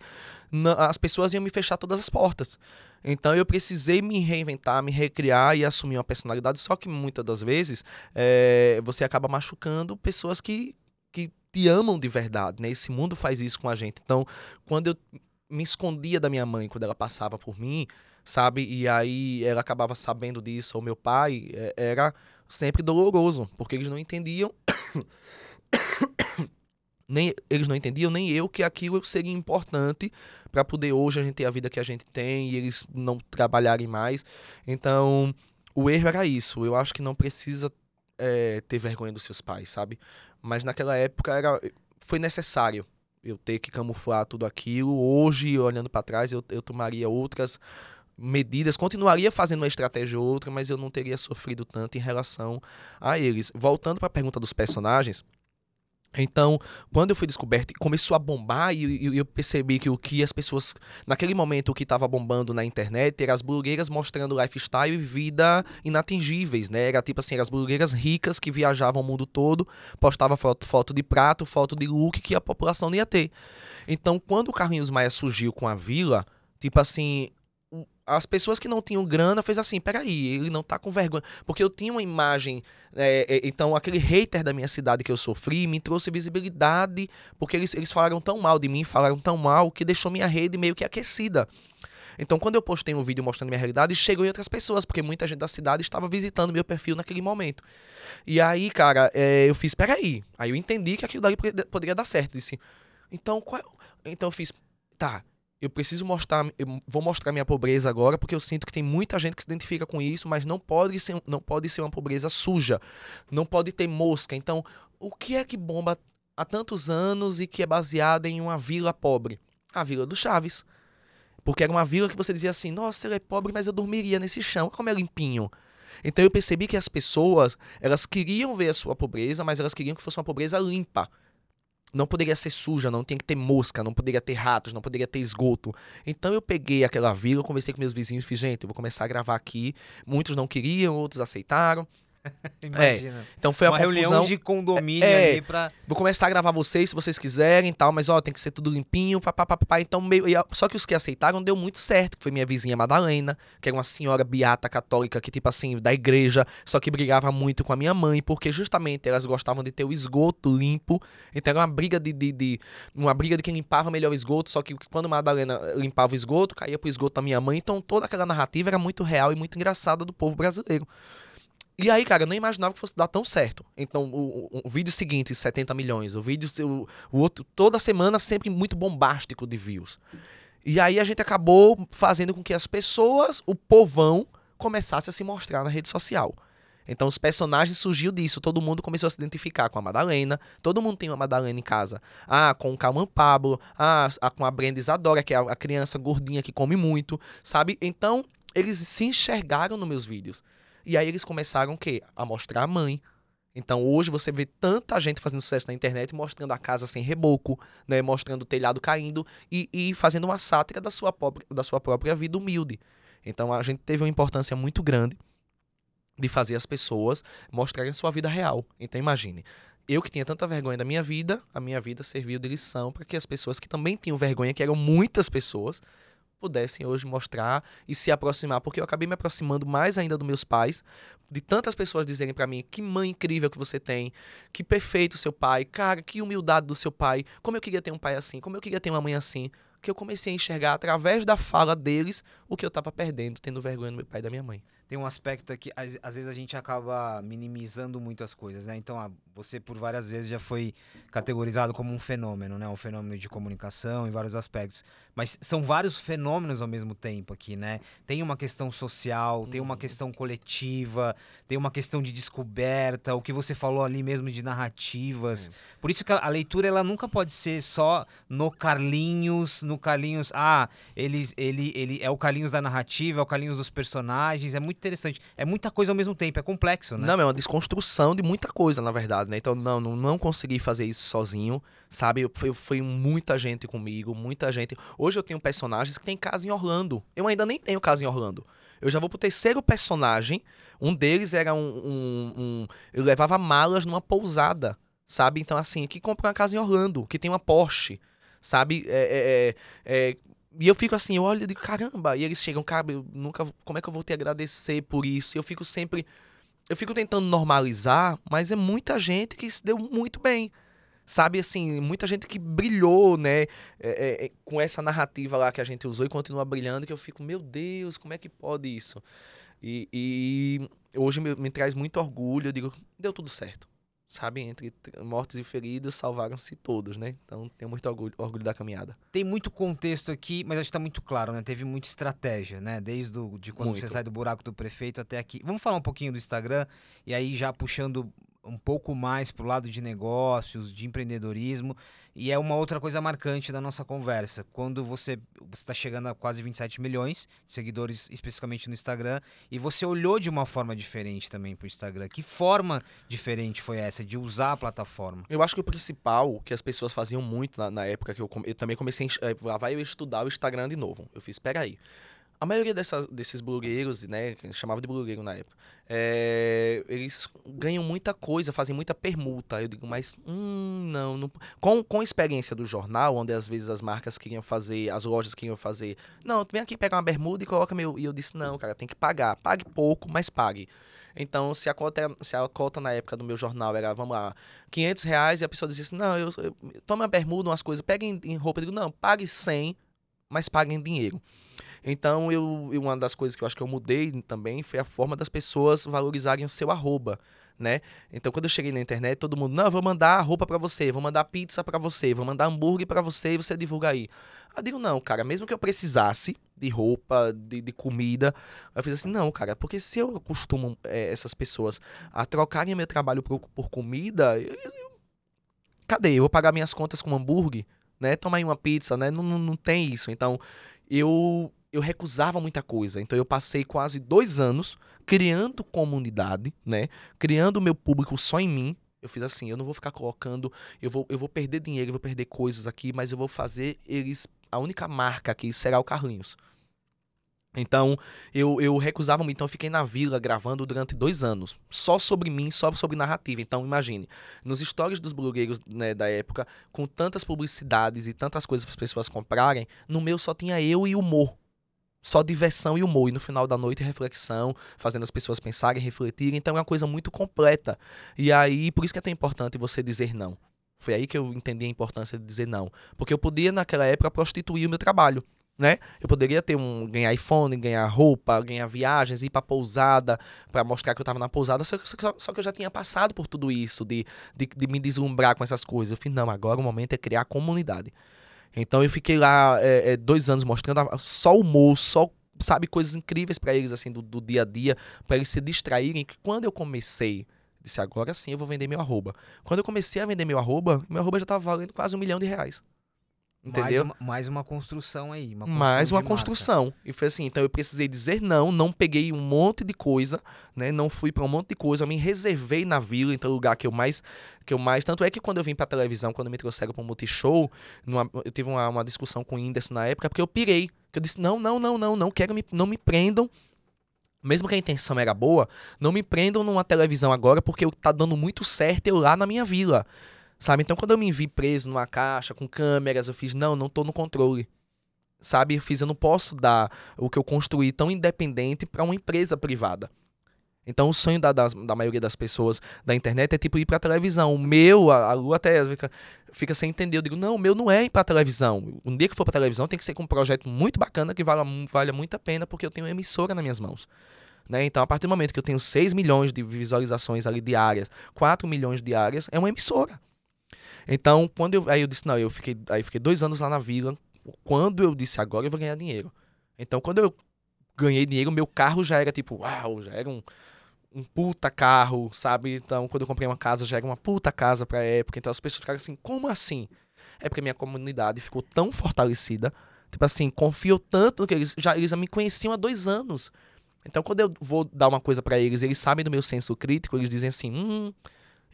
as pessoas iam me fechar todas as portas. Então, eu precisei me reinventar, me recriar e assumir uma personalidade. Só que muitas das vezes, é, você acaba machucando pessoas que, que te amam de verdade. Né? Esse mundo faz isso com a gente. Então, quando eu me escondia da minha mãe, quando ela passava por mim, sabe? E aí ela acabava sabendo disso, ou meu pai, é, era sempre doloroso, porque eles não entendiam. nem eles não entendiam, nem eu, que aquilo seria importante para poder hoje a gente ter a vida que a gente tem e eles não trabalharem mais. Então, o erro era isso. Eu acho que não precisa é, ter vergonha dos seus pais, sabe? Mas naquela época era, foi necessário eu ter que camuflar tudo aquilo. Hoje, olhando para trás, eu, eu tomaria outras medidas, continuaria fazendo uma estratégia ou outra, mas eu não teria sofrido tanto em relação a eles. Voltando para a pergunta dos personagens, então, quando eu fui descoberto, começou a bombar e, e, eu percebi que o que as pessoas, naquele momento, o que estava bombando na internet era as blogueiras mostrando lifestyle e vida inatingíveis, né? Era tipo assim, as blogueiras ricas que viajavam o mundo todo, postava foto, foto de prato, foto de look que a população não ia ter. Então, quando o Carlinhos Maia surgiu com a vila, tipo assim, as pessoas que não tinham grana fez assim, peraí, ele não tá com vergonha. Porque eu tinha uma imagem. É, é, então, aquele hater da minha cidade que eu sofri me trouxe visibilidade, porque eles, eles falaram tão mal de mim, falaram tão mal, que deixou minha rede meio que aquecida. Então, quando eu postei um vídeo mostrando minha realidade, chegou em outras pessoas, porque muita gente da cidade estava visitando meu perfil naquele momento. E aí, cara, é, eu fiz, peraí. Aí eu entendi que aquilo dali poderia dar certo. Disse, então, qual... É então eu fiz, tá, eu preciso mostrar, eu vou mostrar minha pobreza agora, porque eu sinto que tem muita gente que se identifica com isso, mas não pode ser, não pode ser uma pobreza suja, não pode ter mosca. Então, o que é que bomba há tantos anos e que é baseada em uma vila pobre? A Vila do Chaves. Porque era uma vila que você dizia assim: nossa, ele é pobre, mas eu dormiria nesse chão. Como é limpinho. Então eu percebi que as pessoas, elas queriam ver a sua pobreza, mas elas queriam que fosse uma pobreza limpa. Não poderia ser suja, não tinha que ter mosca, não poderia ter ratos, não poderia ter esgoto. Então eu peguei aquela vila, conversei com meus vizinhos e fiz, gente, eu vou começar a gravar aqui. Muitos não queriam, outros aceitaram. Imagina. É. Então foi uma a confusão. reunião de condomínio É. ali pra. Vou começar a gravar vocês se vocês quiserem e tal, mas ó, tem que ser tudo limpinho, papapá. Então, meio. Só que os que aceitaram deu muito certo, que foi minha vizinha Madalena, que era uma senhora beata católica, que, tipo assim, da igreja, só que brigava muito com a minha mãe, porque justamente elas gostavam de ter o esgoto limpo. Então era uma briga de. de, de- uma briga de quem limpava melhor o esgoto, só que quando Madalena limpava o esgoto, caía pro esgoto da minha mãe. Então toda aquela narrativa era muito real e muito engraçada do povo brasileiro. E aí, cara, eu nem imaginava que fosse dar tão certo. Então, o, o- o vídeo seguinte, 70 milhões. O vídeo, o, o outro, toda semana, sempre muito bombástico de views. E aí a gente acabou fazendo com que as pessoas, o povão, começasse a se mostrar na rede social. Então, os personagens surgiu disso. Todo mundo começou a se identificar com a Madalena. Todo mundo tem uma Madalena em casa. Ah, com o Calman Pablo. Ah, com a Brenda Isadora, que é a criança gordinha que come muito, sabe? Então, eles se enxergaram nos meus vídeos. E aí eles começaram o quê? A mostrar a mãe. Então hoje você vê tanta gente fazendo sucesso na internet, mostrando a casa sem reboco, né? Mostrando o telhado caindo e, e fazendo uma sátira da sua, própria, da sua própria vida humilde. Então a gente teve uma importância muito grande de fazer as pessoas mostrarem sua vida real. Então imagine, eu que tinha tanta vergonha da minha vida, a minha vida serviu de lição para que as pessoas que também tinham vergonha, que eram muitas pessoas, pudessem hoje mostrar e se aproximar, porque eu acabei me aproximando mais ainda dos meus pais, de tantas pessoas dizerem pra mim que mãe incrível que você tem, que perfeito seu pai, cara, que humildade do seu pai, como eu queria ter um pai assim, como eu queria ter uma mãe assim, que eu comecei a enxergar através da fala deles o que eu tava perdendo, tendo vergonha do meu pai e da minha mãe. Tem um aspecto aqui, às, às vezes a gente acaba minimizando muito as coisas, né? Então, ah, você por várias vezes já foi categorizado como um fenômeno, né? Um fenômeno de comunicação em vários aspectos. Mas são vários fenômenos ao mesmo tempo aqui, né? Tem uma questão social, tem uma questão coletiva, tem uma questão de descoberta, o que você falou ali mesmo de narrativas. Por isso que a, a leitura ela nunca pode ser só no Carlinhos, no Carlinhos, ah, ele, ele, ele é o Carlinhos da narrativa, é o Carlinhos dos personagens, é muito interessante. É muita coisa ao mesmo tempo, é complexo, né? Não, é uma desconstrução de muita coisa, na verdade, né? Então, não, não, não consegui fazer isso sozinho, sabe? Foi, foi muita gente comigo, muita gente. Hoje eu tenho personagens que tem casa em Orlando. Eu ainda nem tenho casa em Orlando. Eu já vou pro terceiro personagem. Um deles era um. um, um eu levava malas numa pousada, sabe? Então, assim, que compra uma casa em Orlando, que tem uma Porsche, sabe? É, é, é, é, e eu fico assim, eu olho e digo, caramba. E eles chegam, cara, eu nunca. Como é que eu vou te agradecer por isso? E eu fico sempre. Eu fico tentando normalizar, mas é muita gente que se deu muito bem. Sabe, assim, muita gente que brilhou, né, é, é, é, com essa narrativa lá que a gente usou e continua brilhando, que eu fico, meu Deus, como é que pode isso? E, e hoje me, me traz muito orgulho, eu digo, deu tudo certo. Sabe, entre tr- mortos e feridos, salvaram-se todos, né? Então, tenho muito orgulho, orgulho da caminhada. Tem muito contexto aqui, mas acho que tá muito claro, né? Teve muita estratégia, né? Desde o, de quando você Muito. sai do buraco do prefeito até aqui. Vamos falar um pouquinho do Instagram e aí já puxando um pouco mais pro lado de negócios, de empreendedorismo. E é uma outra coisa marcante da nossa conversa. Quando você está chegando a quase 27 milhões de seguidores, especificamente no Instagram, e você olhou de uma forma diferente também pro Instagram. Que forma diferente foi essa de usar a plataforma? Eu acho que o principal que as pessoas faziam muito na, na época que eu, eu também comecei a eh, vai eu estudar o Instagram de novo. Eu fiz, peraí. A maioria dessas, desses blogueiros, né, que chamava de blogueiro na época, eh, eles ganham muita coisa, fazem muita permuta. Eu digo, mas, hum, não, não. Com, com a experiência do jornal, onde às vezes as marcas queriam fazer, as lojas queriam fazer, não, vem aqui pegar uma bermuda e coloca meu. E eu disse, não, cara, tem que pagar. Pague pouco, mas pague. Então, se a cota, é- se a cota na época do meu jornal era, vamos lá, 500 reais, e a pessoa dizia assim, não, eu, eu tome uma bermuda, umas coisas, pegue em, roupa. Eu digo, não, pague 100, mas pague em dinheiro. Então, eu, eu- uma das coisas que eu acho que eu mudei também foi a forma das pessoas valorizarem o seu arroba, né? Então, quando eu cheguei na internet, todo mundo, não, eu vou mandar roupa pra você, vou mandar pizza pra você, vou mandar hambúrguer pra você e você divulga aí. Eu digo, não, cara, mesmo que eu precisasse de roupa, de, de comida, eu fiz assim, não, cara, porque se eu acostumo eh, essas pessoas a trocarem meu trabalho por, por comida, eu, cadê? Eu vou pagar minhas contas com hambúrguer, né? Toma aí uma pizza, né? Não, não, não tem isso. Então, eu, eu recusava muita coisa. Então, eu passei quase dois anos criando comunidade, né? Criando meu público só em mim. Eu fiz assim, eu não vou ficar colocando, eu vou, eu vou perder dinheiro, eu vou perder coisas aqui, mas eu vou fazer eles. A única marca aqui será o Carlinhos. Então, eu, eu recusava muito. Então, eu fiquei na vila gravando durante dois anos. Só sobre mim, só sobre narrativa. Então, imagine, nos stories dos blogueiros né, da época, com tantas publicidades e tantas coisas para as pessoas comprarem, no meu só tinha eu e humor. Só diversão e humor. E no final da noite, reflexão, fazendo as pessoas pensarem, refletirem. Então, é uma coisa muito completa. E aí, por isso que é tão importante você dizer não. Foi aí que eu entendi a importância de dizer não. Porque eu podia, naquela época, prostituir o meu trabalho né? Eu poderia ter um ganhar iPhone, ganhar roupa, ganhar viagens, ir para pousada para mostrar que eu estava na pousada. Só, só, só, que eu já tinha passado por tudo isso de, de, de, me deslumbrar com essas coisas. Eu falei, não, agora o momento é criar comunidade. Então eu fiquei lá é, é, dois anos mostrando só humor, só sabe coisas incríveis para eles assim do, do, dia a dia, para eles se distraírem. Que quando eu comecei disse agora sim eu vou vender meu arroba. Quando eu comecei a vender meu arroba, meu arroba já estava valendo quase um milhão de reais. Entendeu? Mais uma, mais uma construção aí. Uma construção mais uma construção. E foi assim, então eu precisei dizer não, não peguei um monte de coisa, né? Não fui para um monte de coisa, eu me reservei na vila, então o lugar que eu mais que eu mais, tanto é que quando eu vim para televisão, quando me trouxeram para o Multishow, numa, eu tive uma, uma discussão com o Whindersson na época, porque eu pirei, que eu disse: "Não, não, não, não, não quero me não me prendam mesmo que a intenção era boa, não me prendam numa televisão agora porque tá dando muito certo eu lá na minha vila. Sabe? Então, quando eu me vi preso numa caixa com câmeras, eu fiz, não, não tô no controle. Sabe? Eu fiz, eu não posso dar o que eu construí tão independente para uma empresa privada. Então, o sonho da, da, da, maioria das pessoas da internet é tipo ir pra televisão. O meu, a, a Lu até fica, fica sem entender. Eu digo, não, o meu não é ir pra televisão. Um dia que for pra televisão tem que ser com um projeto muito bacana que valha, valha muito a pena, porque eu tenho uma emissora nas minhas mãos. Né? Então, a partir do momento que eu tenho 6 milhões de visualizações ali diárias, 4 milhões diárias, é uma emissora. Então, quando eu. Aí eu disse, não, eu fiquei. Aí fiquei dois anos lá na vila. Quando eu disse, agora eu vou ganhar dinheiro. Então, quando eu ganhei dinheiro, meu carro já era tipo, uau, já era um, um puta carro, sabe? Então, quando eu comprei uma casa, já era uma puta casa pra época. Então, as pessoas ficaram assim, como assim? É porque minha comunidade ficou tão fortalecida. Tipo assim, confio tanto que eles já, eles já me conheciam há dois anos. Então, quando eu vou dar uma coisa para eles, eles sabem do meu senso crítico, eles dizem assim, hum,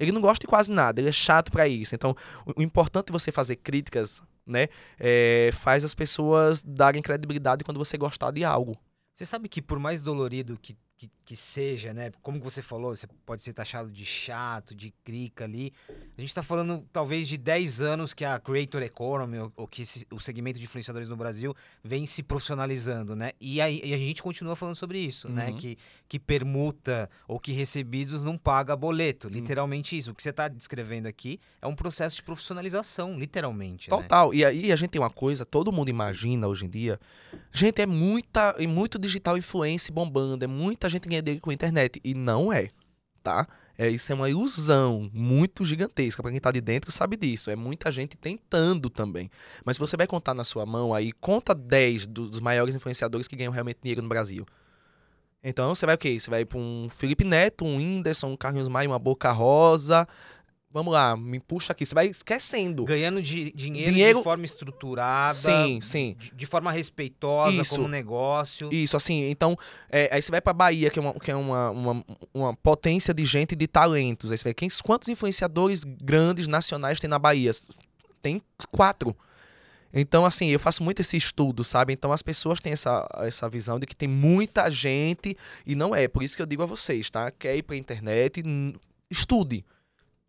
ele não gosta de quase nada, ele é chato para isso. Então, o, importante de você fazer críticas, né, é, faz as pessoas darem credibilidade quando você gostar de algo. Você sabe que por mais dolorido que que, que, seja, né? Como você falou, você pode ser taxado de chato, de crica ali. A gente está falando talvez de 10 anos que a creator economy, ou, ou que esse, o segmento de influenciadores no Brasil vem se profissionalizando, né? E, aí, e a gente continua falando sobre isso, né? uhum. né? Que, que permuta ou que recebidos não paga boleto. Uhum. Literalmente isso. O que você está descrevendo aqui é um processo de profissionalização, literalmente. Né? Total. Né? E aí a gente tem uma coisa, todo mundo imagina hoje em dia. Gente, é muita, é muito digital influência bombando, é muita gente ganha dinheiro com a internet. E não é, tá? É, isso é uma ilusão muito gigantesca. Para quem tá de dentro sabe disso. É muita gente tentando também. Mas se você vai contar na sua mão aí, conta 10 dos maiores influenciadores que ganham realmente dinheiro no Brasil. Então você vai o quê? Você vai para um Felipe Neto, um Whindersson, um Carlos Maia, uma Boca Rosa, Vamos lá, me puxa aqui. Você vai esquecendo. Ganhando de, dinheiro, dinheiro, de forma estruturada. Sim, sim. De, de forma respeitosa Isso. como negócio. Isso, assim. Então, é, aí você vai pra Bahia, que é, uma, que é uma, uma, uma potência de gente de talentos. Aí você vê quem, quantos influenciadores grandes nacionais tem na Bahia? Tem quatro. Então, assim, eu faço muito esse estudo, sabe? Então, as pessoas têm essa, essa visão de que tem muita gente e não é. Por isso que eu digo a vocês, tá? Quer ir pra internet, estude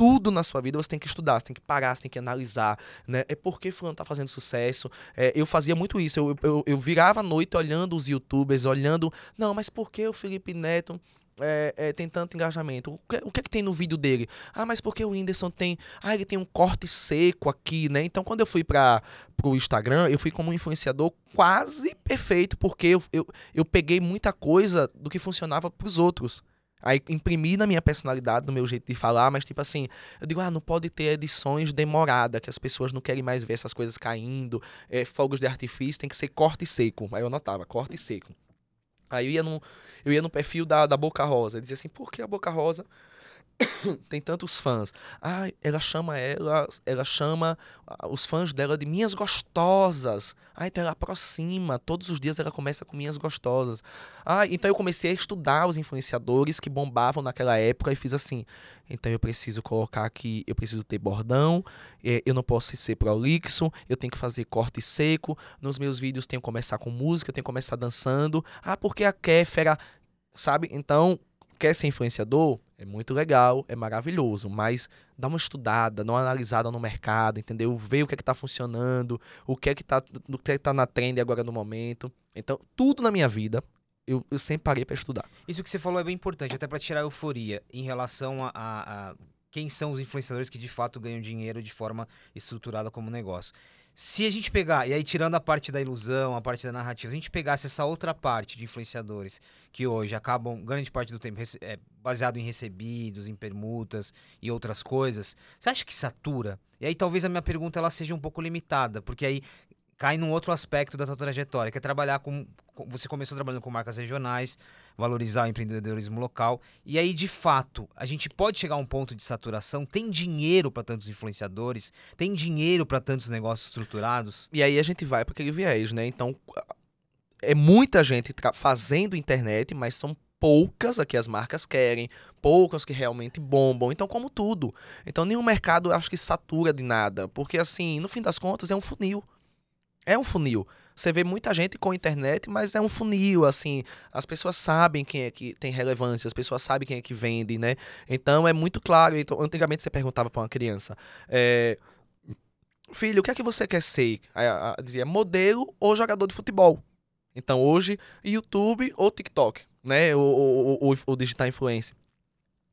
tudo na sua vida você tem que estudar, você tem que parar, você tem que analisar, né? É porque fulano tá fazendo sucesso. É, eu fazia muito isso, eu, eu, eu virava a noite olhando os youtubers, olhando, não, mas por que o Felipe Neto é, é, tem tanto engajamento? O que, o que é que tem no vídeo dele? Ah, mas porque o Whindersson tem. Ah, ele tem um corte seco aqui, né? Então, quando eu fui para o Instagram, eu fui como um influenciador quase perfeito, porque eu, eu, eu peguei muita coisa do que funcionava para os outros. Aí imprimi na minha personalidade, no meu jeito de falar, mas tipo assim, eu digo, ah, não pode ter edições demoradas, que as pessoas não querem mais ver essas coisas caindo, é, fogos de artifício, tem que ser corte seco. Aí eu anotava, corte seco. Aí eu ia no, eu ia no perfil da, da Boca Rosa, e dizia assim, por que a Boca Rosa tem tantos fãs. Ah, ela chama ela, ela chama ah, os fãs dela de minhas gostosas. Ah, então ela aproxima, todos os dias ela começa com minhas gostosas. Ah, então eu comecei a estudar os influenciadores que bombavam naquela época e fiz assim. Então eu preciso colocar aqui, eu preciso ter bordão, eh, eu não posso ser prolixo, eu tenho que fazer corte seco. Nos meus vídeos tenho que começar com música, tenho que começar dançando. Ah, porque a Kéfera, sabe? Então, quer ser influenciador? É muito legal, é maravilhoso, mas dá uma estudada, dá uma analisada no mercado, entendeu? Vê o que é que tá funcionando, o que é que tá, o que é que tá na trend agora no momento. Então, tudo na minha vida, eu, eu sempre parei para estudar. Isso que você falou é bem importante, até para tirar a euforia em relação a, a, a quem são os influenciadores que de fato ganham dinheiro de forma estruturada como negócio. Se a gente pegar, e aí tirando a parte da ilusão, a parte da narrativa, se a gente pegasse essa outra parte de influenciadores que hoje acabam, grande parte do tempo, é, baseado em recebidos, em permutas e outras coisas, você acha que satura? E aí talvez a minha pergunta ela seja um pouco limitada, porque aí cai num outro aspecto da tua trajetória, que é trabalhar com. Você começou trabalhando com marcas regionais, valorizar o empreendedorismo local. E aí, de fato, a gente pode chegar a um ponto de saturação? Tem dinheiro para tantos influenciadores? Tem dinheiro para tantos negócios estruturados? E aí a gente vai para aquele viés, né? Então, é muita gente fazendo internet, mas são poucas a que as marcas querem, poucas que realmente bombam. Então, como tudo. Então, nenhum mercado acho que satura de nada, porque assim, no fim das contas é um funil. É um funil. Você vê muita gente com internet, mas é um funil, assim. As pessoas sabem quem é que tem relevância, as pessoas sabem quem é que vende, né? Então é muito claro. Então, antigamente você perguntava para uma criança. É, Filho, o que é que você quer ser? Aí, a, a, dizia modelo ou jogador de futebol. Então hoje, YouTube ou TikTok, né? Ou, ou, ou, digital influencer.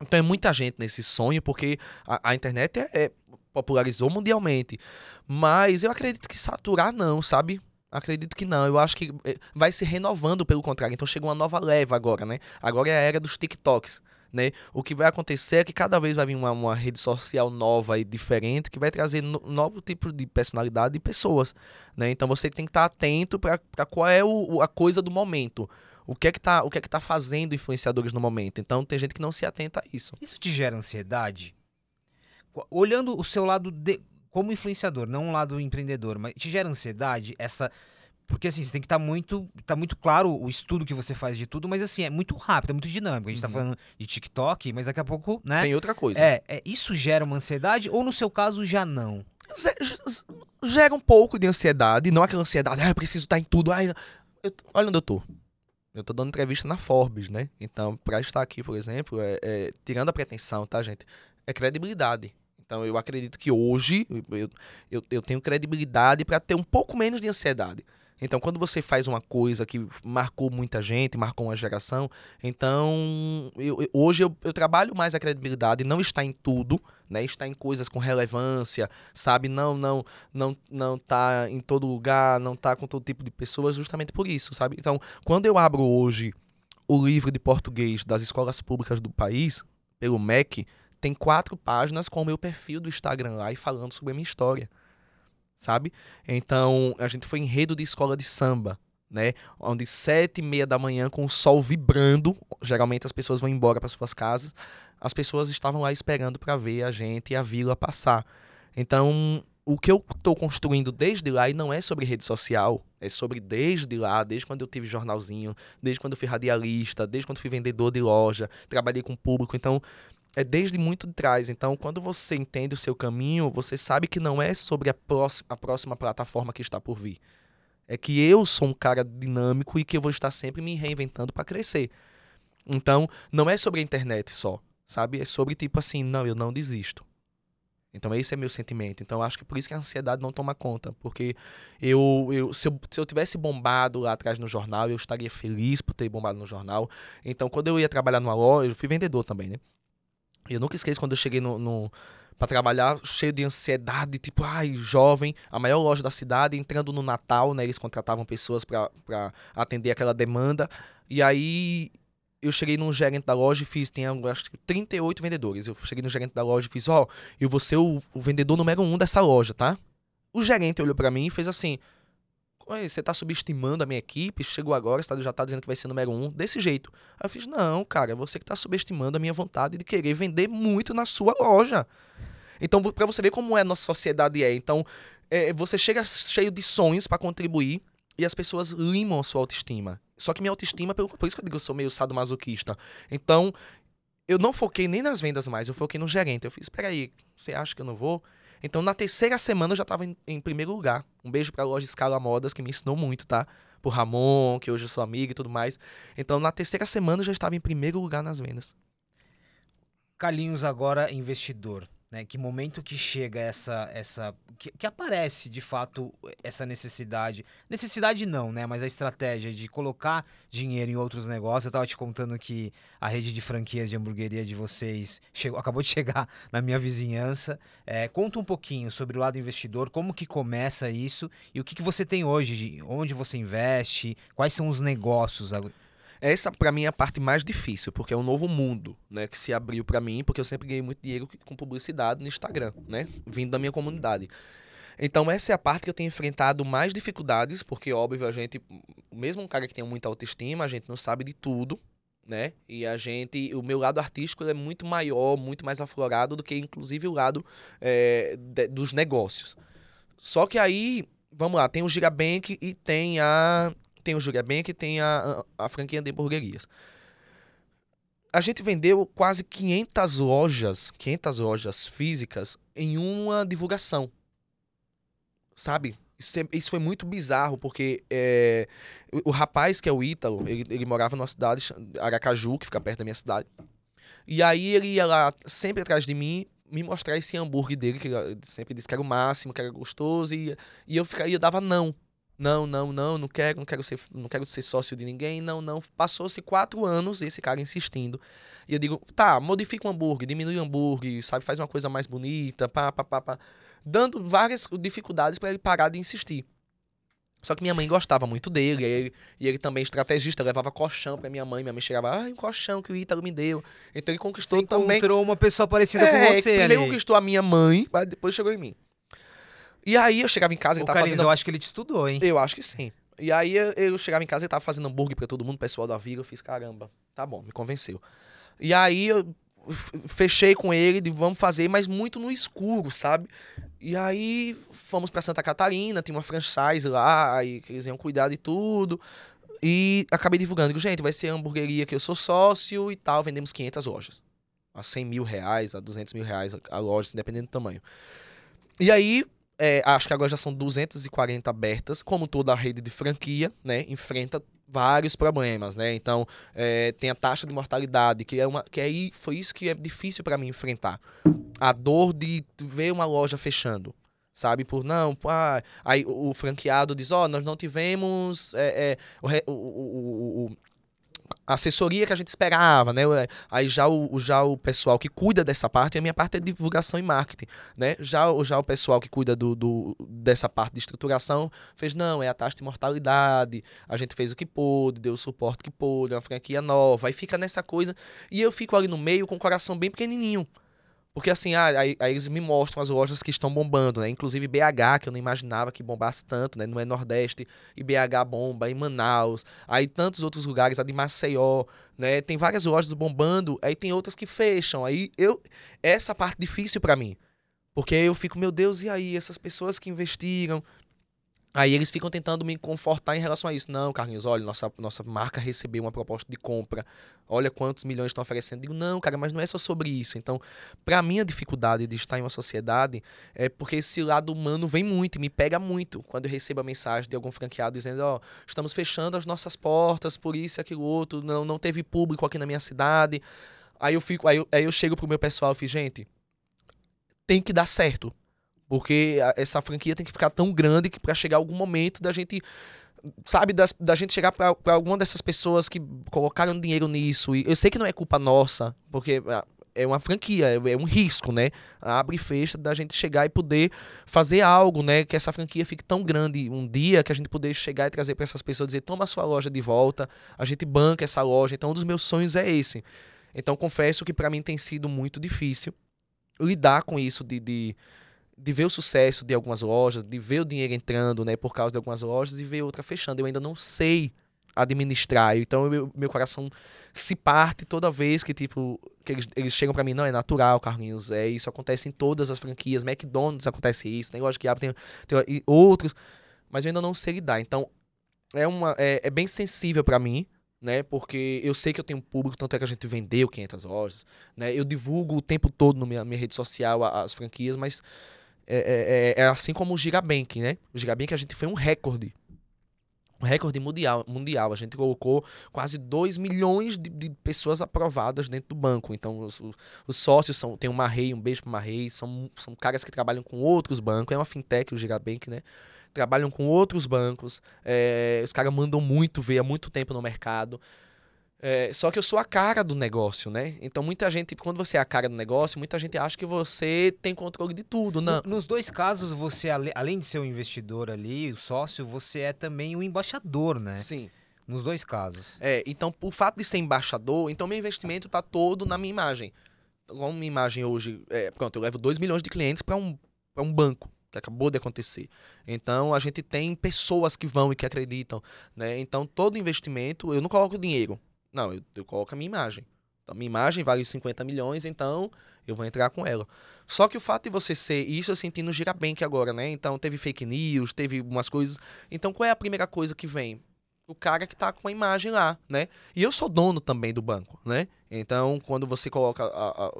Então é muita gente nesse sonho, porque a, a internet é, é popularizou mundialmente. Mas eu acredito que saturar não, sabe? Acredito que não. Eu acho que eh, vai se renovando pelo contrário. Então chega uma nova leva agora, né? Agora é a era dos TikToks. Né? O que vai acontecer é que cada vez vai vir uma, uma rede social nova e diferente que vai trazer no, novo tipo de personalidade e pessoas, né? Então você tem que estar atento para qual é o, a coisa do momento. O que é que tá, o que é que tá fazendo influenciadores no momento? Então tem gente que não se atenta a isso. Isso te gera ansiedade? olhando o seu lado de, como influenciador, não um lado empreendedor, mas te gera ansiedade essa porque assim, você tem que estar tá muito. Tá muito claro o estudo que você faz de tudo, mas assim, é muito rápido, é muito dinâmico. A gente tá uhum. tá falando de TikTok, mas daqui a pouco, né? Tem outra coisa. É, é isso gera uma ansiedade, ou no seu caso já não? Gera um pouco de ansiedade, não aquela ansiedade, ah, eu preciso estar tá em tudo. Ah, eu, olha onde eu tô. Eu tô dando entrevista na Forbes, né? Então, pra estar aqui, por exemplo, é, é, tirando a pretensão, tá, gente? É credibilidade. Então eu acredito que hoje eu, eu, eu tenho credibilidade para ter um pouco menos de ansiedade. Então, quando você faz uma coisa que marcou muita gente, marcou uma geração, então eu, eu, hoje eu, eu, trabalho mais a credibilidade, não está em tudo, né? Está em coisas com relevância, sabe? Não, não, não, não tá em todo lugar, não tá com todo tipo de pessoas, justamente por isso, sabe? Então, quando eu abro hoje o livro de português das escolas públicas do país pelo MEC, tem quatro páginas com o meu perfil do Instagram lá e falando sobre a minha história. Sabe? Então, a gente foi enredo de escola de samba, né? Onde sete e meia da manhã, com o sol vibrando, geralmente as pessoas vão embora para suas casas, as pessoas estavam lá esperando para ver a gente e a vila passar. Então, o que eu estou construindo desde lá, e não é sobre rede social, é sobre desde lá, desde quando eu tive jornalzinho, desde quando eu fui radialista, desde quando fui vendedor de loja, trabalhei com público. Então, é desde muito de trás. Então, quando você entende o seu caminho, você sabe que não é sobre a próxima, a próxima plataforma que está por vir. É que eu sou um cara dinâmico e que eu vou estar sempre me reinventando para crescer. Então, não é sobre a internet só, sabe? É sobre tipo assim, não, eu não desisto. Então, esse é meu sentimento. Então, acho que por isso que a ansiedade não toma conta. Porque eu, eu, se, eu, se eu tivesse bombado lá atrás no jornal, eu estaria feliz por ter bombado no jornal. Então, quando eu ia trabalhar numa loja, eu fui vendedor também, né? Eu nunca esqueço quando eu cheguei no, no para trabalhar cheio de ansiedade, tipo, ai, jovem, a maior loja da cidade, entrando no Natal, né? Eles contratavam pessoas para atender aquela demanda. E aí eu cheguei no gerente da loja e fiz, tem acho que 38 vendedores. Eu cheguei no gerente da loja e fiz, ó, oh, eu vou ser o, o vendedor número um dessa loja, tá? O gerente olhou para mim e fez assim: você tá subestimando a minha equipe, chegou agora, você já tá dizendo que vai ser número um, desse jeito. Aí eu fiz, não, cara, é você que tá subestimando a minha vontade de querer vender muito na sua loja. Então, para você ver como é a nossa sociedade é. Então, é, você chega cheio de sonhos para contribuir e as pessoas limam a sua autoestima. Só que minha autoestima, por, por isso que eu digo eu sou meio sadomasoquista. Então, eu não foquei nem nas vendas mais, eu foquei no gerente. Eu fiz, espera aí, você acha que eu não vou? Então, na terceira semana eu já estava em, em, primeiro lugar. Um beijo para a loja Escala Modas, que me ensinou muito, tá? Por Ramon, que hoje eu sou amigo e tudo mais. Então, na terceira semana eu já estava em primeiro lugar nas vendas. Carlinhos agora investidor. Né? Que momento que chega essa. essa que, que, aparece de fato essa necessidade. Necessidade não, né? Mas a estratégia de colocar dinheiro em outros negócios. Eu estava te contando que a rede de franquias de hamburgueria de vocês chegou, acabou de chegar na minha vizinhança. É, conta um pouquinho sobre o lado investidor, como que começa isso e o que, que você tem hoje, onde você investe, quais são os negócios. Essa, para mim, é a parte mais difícil, porque é um novo mundo, né, que se abriu para mim, porque eu sempre ganhei muito dinheiro com publicidade no Instagram, né, vindo da minha comunidade. Então, essa é a parte que eu tenho enfrentado mais dificuldades, porque, óbvio, a gente, mesmo um cara que tem muita autoestima, a gente não sabe de tudo, né? E a gente, o meu lado artístico é muito maior, muito mais aflorado do que, inclusive, o lado é, de, dos negócios. Só que aí, vamos lá, tem o Girabank e tem a tem o Júlia Bank e tem a, a, a franquia de hamburguerias. A gente vendeu quase 500 lojas, 500 lojas físicas em uma divulgação. Sabe? Isso, é, isso foi muito bizarro, porque é, o, o, rapaz, que é o Ítalo, ele, ele morava numa cidade, Aracaju, que fica perto da minha cidade. E aí ele ia lá sempre atrás de mim, me mostrar esse hambúrguer dele, que ele sempre disse que era o máximo, que era gostoso, e, e eu, ficava, eu dava não. Não, não, não, não quero, não quero ser, não quero ser sócio de ninguém, não, não. Passou-se quatro anos esse cara insistindo. E eu digo, tá, modifica o hambúrguer, diminui o hambúrguer, sabe, faz uma coisa mais bonita, pá, pá, pá, pá. Dando várias dificuldades para ele parar de insistir. Só que minha mãe gostava muito dele, e ele, e ele também estrategista, levava colchão pra minha mãe, minha mãe chegava, ai, um colchão que o Ítalo me deu. Então ele conquistou você também... encontrou uma pessoa parecida é, com você primeiro ali. conquistou a minha mãe, mas depois chegou em mim. E aí eu chegava em casa e tava fazendo. Eu acho que ele te estudou, hein? Eu acho que sim. E aí eu, chegava em casa e tava fazendo hambúrguer pra todo mundo, pessoal da Vila. Eu fiz, caramba, tá bom, me convenceu. E aí eu fechei com ele de vamos fazer, mas muito no escuro, sabe? E aí fomos para Santa Catarina, tinha uma franchise lá, e eles iam cuidar de tudo. E acabei divulgando, digo, gente, vai ser a hamburgueria que eu sou sócio e tal, vendemos 500 lojas. A 100 mil reais, a 200 mil reais a loja, dependendo do tamanho. E aí é, acho que agora já são 240 abertas, como toda a rede de franquia, né? Enfrenta vários problemas, né? Então, é, tem a taxa de mortalidade, que é uma que aí foi isso que é difícil para mim enfrentar. A dor de ver uma loja fechando, sabe? Por não, ah, aí o, franqueado diz, ó, oh, nós não tivemos é, é, o, o, o, assessoria que a gente esperava, né? Aí já o, já o pessoal que cuida dessa parte, a minha parte é divulgação e marketing, né? Já, já o pessoal que cuida do, do, dessa parte de estruturação fez, não, é a taxa de mortalidade, a gente fez o que pôde, deu o suporte que pôde, uma franquia nova, aí fica nessa coisa, e eu fico ali no meio com o coração bem pequenininho, porque assim, ah, aí, aí, eles me mostram as lojas que estão bombando, né? Inclusive BH, que eu não imaginava que bombasse tanto, né? Não é Nordeste, e BH bomba, em Manaus, aí tantos outros lugares, a de Maceió, né? Tem várias lojas bombando, aí tem outras que fecham. Aí eu. Essa parte difícil para mim. Porque eu fico, meu Deus, e aí? Essas pessoas que investiram, Aí eles ficam tentando me confortar em relação a isso. Não, Carlinhos, olha, nossa, nossa marca recebeu uma proposta de compra. Olha quantos milhões estão oferecendo. Digo, não, cara, mas não é só sobre isso. Então, para mim, a dificuldade de estar em uma sociedade é porque esse lado humano vem muito e me pega muito quando eu recebo a mensagem de algum franqueado dizendo: Ó, oh, estamos fechando as nossas portas por isso e aquilo outro, não, não teve público aqui na minha cidade. Aí eu fico, aí eu, aí eu chego pro meu pessoal e fico, gente, tem que dar certo. Porque essa franquia tem que ficar tão grande que para chegar algum momento da gente sabe, das, da gente chegar para alguma dessas pessoas que colocaram dinheiro nisso. E eu sei que não é culpa nossa, porque ah, é uma franquia, é, é um risco, né? Abre e fecha da gente chegar e poder fazer algo, né? Que essa franquia fique tão grande um dia que a gente poder chegar e trazer para essas pessoas dizer: toma sua loja de volta, a gente banca essa loja. Então, um dos meus sonhos é esse. Então, confesso que para mim tem sido muito difícil lidar com isso de, de de ver o sucesso de algumas lojas, de ver o dinheiro entrando, né, por causa de algumas lojas e ver outra fechando. Eu ainda não sei administrar. Então, meu, meu coração se parte toda vez que, tipo, que eles, eles chegam para mim, não, é natural, Carlinhos, é isso acontece em todas as franquias, McDonald's acontece isso, loja que abre, tem, tem outros, mas eu ainda não sei lidar. Então, é, uma, é, é bem sensível para mim, né? Porque eu sei que eu tenho público, tanto é que a gente vendeu 500 lojas, né? Eu divulgo o tempo todo na minha, minha rede social as franquias, mas é, é, é, assim como o Gigabank, né? O Gigabank a gente foi um recorde. Um recorde mundial, mundial. A gente colocou quase 2 milhões de, de, pessoas aprovadas dentro do banco. Então, os, os sócios são. Tem o Marrei, um beijo pro Marrei. São, são caras que trabalham com outros bancos. É uma fintech, o Gigabank, né? Trabalham com outros bancos. É, os caras mandam muito ver há muito tempo no mercado. É, só que eu sou a cara do negócio, né? Então muita gente, quando você é a cara do negócio, muita gente acha que você tem controle de tudo, não. Nos dois casos, você, além de ser um investidor ali, o sócio, você é também um embaixador, né? Sim. Nos dois casos. É, então, o fato de ser embaixador, então meu investimento está todo na minha imagem. Como minha imagem hoje, é, pronto, eu levo 2 milhões de clientes para um, um banco que acabou de acontecer. Então a gente tem pessoas que vão e que acreditam, né? Então todo investimento, eu não coloco dinheiro. Não, eu, eu coloco a minha imagem. Então, minha imagem vale 50 milhões, então eu vou entrar com ela. Só que o fato de você ser, isso eu senti no Girabank agora, né? Então teve fake news, teve umas coisas. Então qual é a primeira coisa que vem? O cara que tá com a imagem lá, né? E eu sou dono também do banco, né? Então, quando você coloca a, a,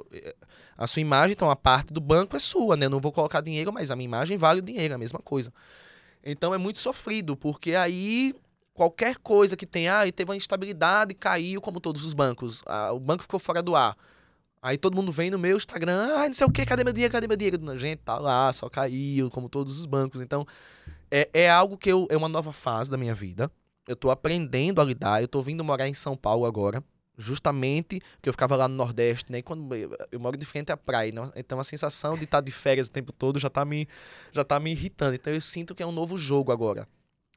a sua imagem, então a parte do banco é sua, né? Eu não vou colocar dinheiro, mas a minha imagem vale o dinheiro, é a mesma coisa. Então é muito sofrido, porque aí qualquer coisa que tenha, ah, teve uma instabilidade, caiu como todos os bancos. Ah, o banco ficou fora do ar. Aí todo mundo vem no meu Instagram, ah, não sei o que, cadê meu dinheiro, cadê meu dinheiro? Gente, tá lá, só caiu, como todos os bancos. Então, é, é algo que eu, é uma nova fase da minha vida. Eu tô aprendendo a lidar, eu tô vindo morar em São Paulo agora, justamente porque eu ficava lá no Nordeste, né? E quando eu, eu moro de frente à praia, né? então a sensação de estar de férias o tempo todo já tá me já tá me irritando. Então eu sinto que é um novo jogo agora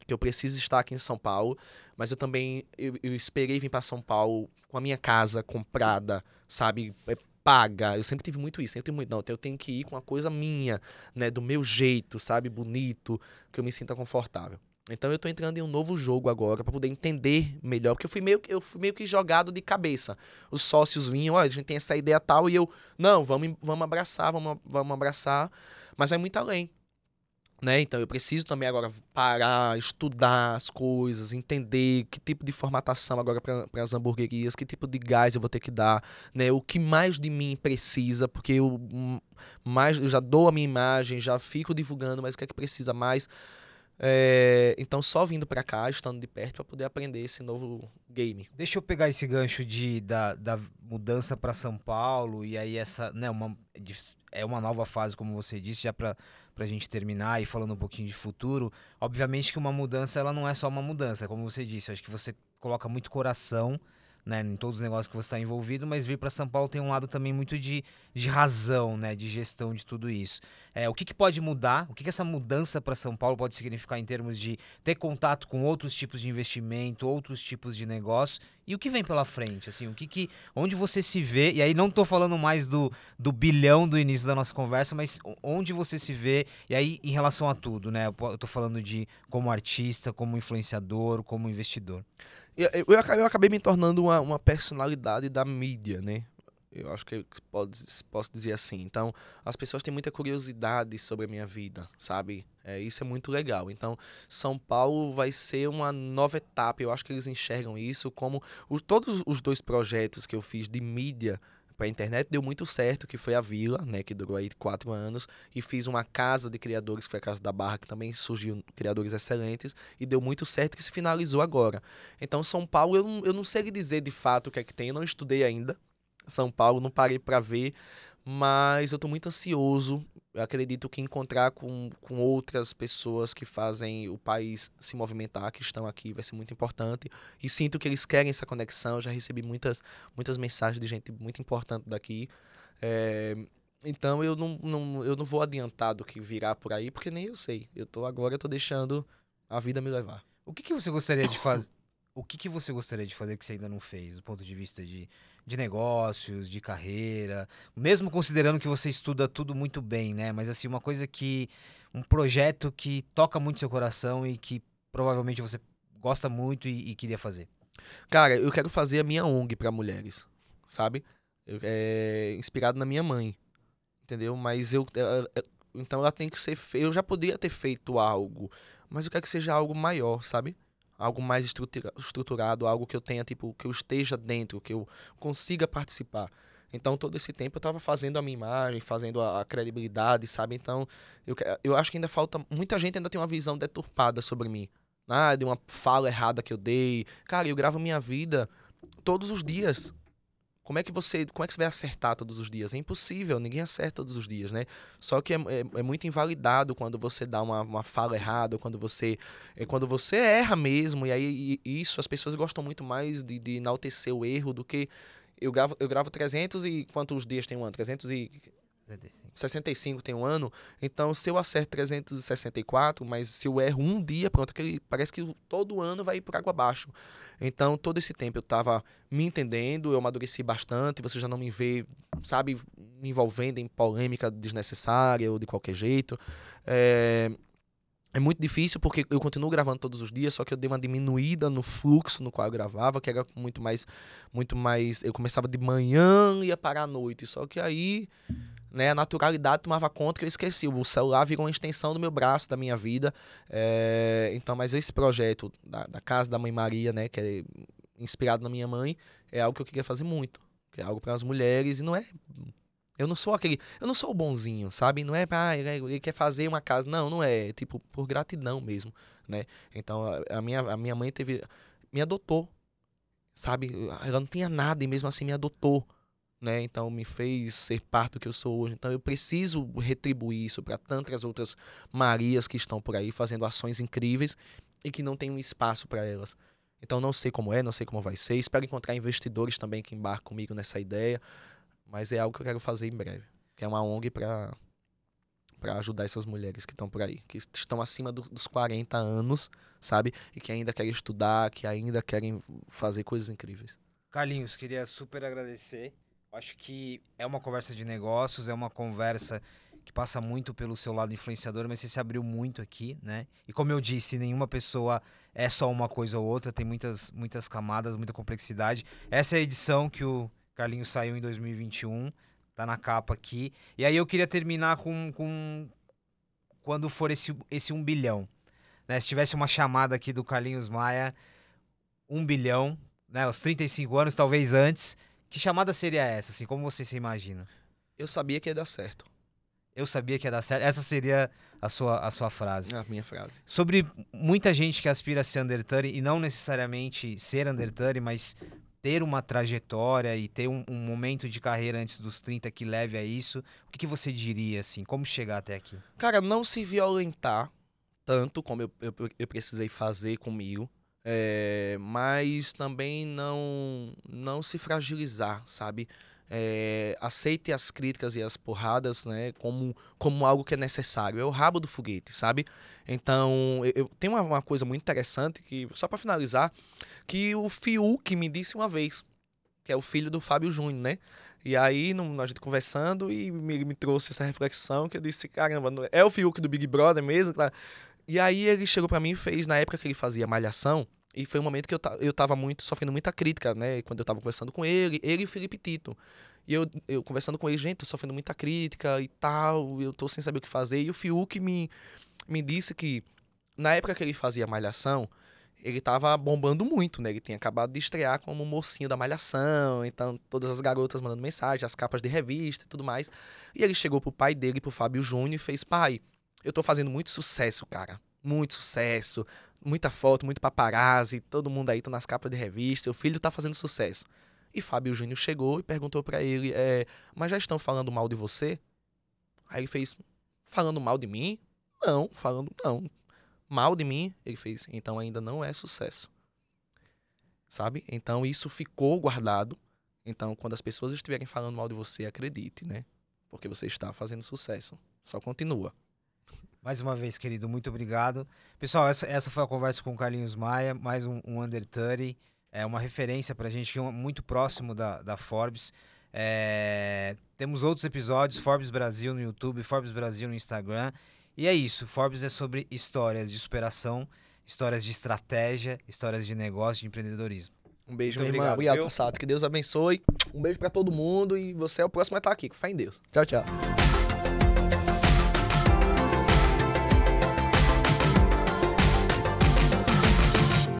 que eu preciso estar aqui em São Paulo, mas eu também eu, eu esperei vir para São Paulo com a minha casa comprada, sabe, é, paga. Eu sempre tive muito isso, sempre tive muito, não, eu tenho que ir com uma coisa minha, né, do meu jeito, sabe, bonito, que eu me sinta confortável. Então eu tô entrando em um novo jogo agora para poder entender melhor, porque eu fui meio eu fui meio que jogado de cabeça. Os sócios vinham, olha, a gente tem essa ideia tal e eu, não, vamos vamos abraçar, vamos vamos abraçar, mas é muito além. Né? Então eu preciso também agora parar, estudar as coisas, entender que tipo de formatação agora para as hamburguerias, que tipo de gás eu vou ter que dar, né? O que mais de mim precisa, porque eu mais eu já dou a minha imagem, já fico divulgando, mas o que é que precisa mais? É, então só vindo para cá, estando de perto para poder aprender esse novo game. Deixa eu pegar esse gancho de da, da mudança para São Paulo e aí essa, né, uma é uma nova fase como você disse, já para para a gente terminar e falando um pouquinho de futuro, obviamente que uma mudança ela não é só uma mudança, como você disse, acho que você coloca muito coração né, em todos os negócios que você está envolvido, mas vir para São Paulo tem um lado também muito de, de razão, né, de gestão de tudo isso. É, o que, que pode mudar? O que, que essa mudança para São Paulo pode significar em termos de ter contato com outros tipos de investimento, outros tipos de negócio e o que vem pela frente? Assim, o que, que onde você se vê? E aí não estou falando mais do, do bilhão do início da nossa conversa, mas onde você se vê? E aí em relação a tudo, né? Eu estou falando de como artista, como influenciador, como investidor. Eu, eu, eu acabei me tornando uma, uma personalidade da mídia, né? Eu acho que pode, posso dizer assim. Então, as pessoas têm muita curiosidade sobre a minha vida, sabe? É, isso é muito legal. Então, São Paulo vai ser uma nova etapa. Eu acho que eles enxergam isso como os, todos os dois projetos que eu fiz de mídia para a internet deu muito certo, que foi a Vila, né, que durou aí quatro anos, e fiz uma casa de criadores, que foi a Casa da Barra, que também surgiu criadores excelentes, e deu muito certo, que se finalizou agora. Então, São Paulo, eu não, eu não sei dizer de fato o que é que tem, eu não estudei ainda São Paulo, não parei para ver, mas eu estou muito ansioso eu acredito que encontrar com, com outras pessoas que fazem o país se movimentar, que estão aqui, vai ser muito importante. E sinto que eles querem essa conexão. Já recebi muitas, muitas mensagens de gente muito importante daqui. É, então eu não, não, eu não vou adiantar do que virá por aí, porque nem eu sei. Eu tô agora, eu tô deixando a vida me levar. O que, que você gostaria de fazer? O que, que você gostaria de fazer que você ainda não fez, do ponto de vista de, de negócios, de carreira? Mesmo considerando que você estuda tudo muito bem, né? Mas assim, uma coisa que. Um projeto que toca muito seu coração e que provavelmente você gosta muito e, e queria fazer. Cara, eu quero fazer a minha ONG para mulheres, sabe? Eu, é inspirado na minha mãe, entendeu? Mas eu, ela, então ela tem que ser. Eu já poderia ter feito algo, mas eu quero que seja algo maior, sabe? Algo mais estruturado, algo que eu tenha, tipo, que eu esteja dentro, que eu consiga participar. Então, todo esse tempo eu estava fazendo a minha imagem, fazendo a, a, credibilidade, sabe? Então, eu, eu acho que ainda falta. Muita gente ainda tem uma visão deturpada sobre mim. Ah, de uma fala errada que eu dei. Cara, eu gravo minha vida todos os dias. Como é que você, como é que você vai acertar todos os dias? É impossível, ninguém acerta todos os dias, né? Só que é, é, é muito invalidado quando você dá uma, uma fala errada, quando você, é quando você erra mesmo. E aí e isso as pessoas gostam muito mais de, de enaltecer o erro do que eu gravo, eu gravo 300 e quantos dias tem um ano? 300 e 65 tem um ano, então se eu acerto 364, mas se eu erro um dia, pronto, parece que todo ano vai por água abaixo. Então, todo esse tempo eu estava me entendendo, eu amadureci bastante, você já não me vê, sabe, me envolvendo em polêmica desnecessária ou de qualquer jeito. É, é muito difícil porque eu continuo gravando todos os dias, só que eu dei uma diminuída no fluxo no qual eu gravava, que era muito mais muito mais, eu começava de manhã e ia parar à noite, só que aí né, a naturalidade tomava conta que eu esqueci. O celular virou uma extensão do meu braço, da minha vida. É, então, mas esse projeto da, da, Casa da Mãe Maria, né, que é inspirado na minha mãe, é algo que eu queria fazer muito. É algo para as mulheres e não é. Eu não sou aquele. Eu não sou o bonzinho, sabe? Não é. Ah, ele quer fazer uma casa. Não, não é. É tipo, por gratidão mesmo, né? Então, a, a minha, a minha mãe teve. Me adotou, sabe? Ela não tinha nada e mesmo assim me adotou né? Então me fez ser parte do que eu sou hoje. Então eu preciso retribuir isso para tantas outras Marias que estão por aí fazendo ações incríveis e que não tem um espaço para elas. Então não sei como é, não sei como vai ser. Espero encontrar investidores também que embarcam comigo nessa ideia, mas é algo que eu quero fazer em breve. Que é uma ONG para para ajudar essas mulheres que estão por aí, que estão acima do, dos 40 anos, sabe? E que ainda querem estudar, que ainda querem fazer coisas incríveis. Carlinhos, queria super agradecer Acho que é uma conversa de negócios, é uma conversa que passa muito pelo seu lado influenciador, mas você se abriu muito aqui, né? E como eu disse, nenhuma pessoa é só uma coisa ou outra, tem muitas, muitas camadas, muita complexidade. Essa é a edição que o Carlinhos saiu em 2021, tá na capa aqui. E aí eu queria terminar com, com quando for esse, esse um bilhão. Né? Se tivesse uma chamada aqui do Carlinhos Maia, um bilhão, né? Aos 35 anos, talvez antes que chamada seria essa, assim? Como você se imagina? Eu sabia que ia dar certo. Eu sabia que ia dar certo. Essa seria a sua, a sua frase. A minha frase. Sobre muita gente que aspira a ser undertone e não necessariamente ser undertone, mas ter uma trajetória e ter um, um, momento de carreira antes dos 30 que leve a isso, o que, que, você diria, assim? Como chegar até aqui? Cara, não se violentar tanto como eu, eu, eu precisei fazer comigo. É, mas também não, não se fragilizar, sabe? É, aceite as críticas e as porradas né, como, como algo que é necessário. É o rabo do foguete, sabe? Então, eu, eu tenho uma, uma, coisa muito interessante, que só para finalizar, que o Fiuk me disse uma vez, que é o filho do Fábio Júnior, né? E aí, no, a gente conversando, e me, me trouxe essa reflexão, que eu disse, caramba, é o Fiuk do Big Brother mesmo? Tá? E aí ele chegou para mim e fez, na época que ele fazia Malhação, e foi um momento que eu, eu tava muito, sofrendo muita crítica, né? Quando eu tava conversando com ele, ele e o Felipe Tito. E eu, eu conversando com ele, gente, tô sofrendo muita crítica e tal, eu tô sem saber o que fazer. E o Fiuk me, me disse que, na época que ele fazia Malhação, ele tava bombando muito, né? Ele tinha acabado de estrear como mocinho da Malhação, então todas as garotas mandando mensagem, as capas de revista e tudo mais. E ele chegou pro pai dele, pro Fábio Júnior, e fez: Pai, eu tô fazendo muito sucesso, cara. Muito sucesso. Muita foto, muito paparazzi. Todo mundo aí tá nas capas de revista. O filho tá fazendo sucesso. E Fábio Júnior chegou e perguntou para ele: é, Mas já estão falando mal de você? Aí ele fez: Falando mal de mim? Não, falando não. Mal de mim? Ele fez: Então ainda não é sucesso. Sabe? Então isso ficou guardado. Então, quando as pessoas estiverem falando mal de você, acredite, né? Porque você está fazendo sucesso. Só continua. Mais uma vez, querido, muito obrigado. Pessoal, essa, essa foi a conversa com o Carlinhos Maia, mais um, um Under 30. É uma referência pra gente, é muito próximo da, da Forbes. É, temos outros episódios, Forbes Brasil no YouTube, Forbes Brasil no Instagram. E é isso, Forbes é sobre histórias de superação, histórias de estratégia, histórias de negócio, de empreendedorismo. Um beijo, Muito minha irmã. obrigado, Obrigado, viu? Passato. Que Deus abençoe. Um beijo pra todo mundo e você é o próximo a estar aqui. Fé em Deus. Tchau, tchau.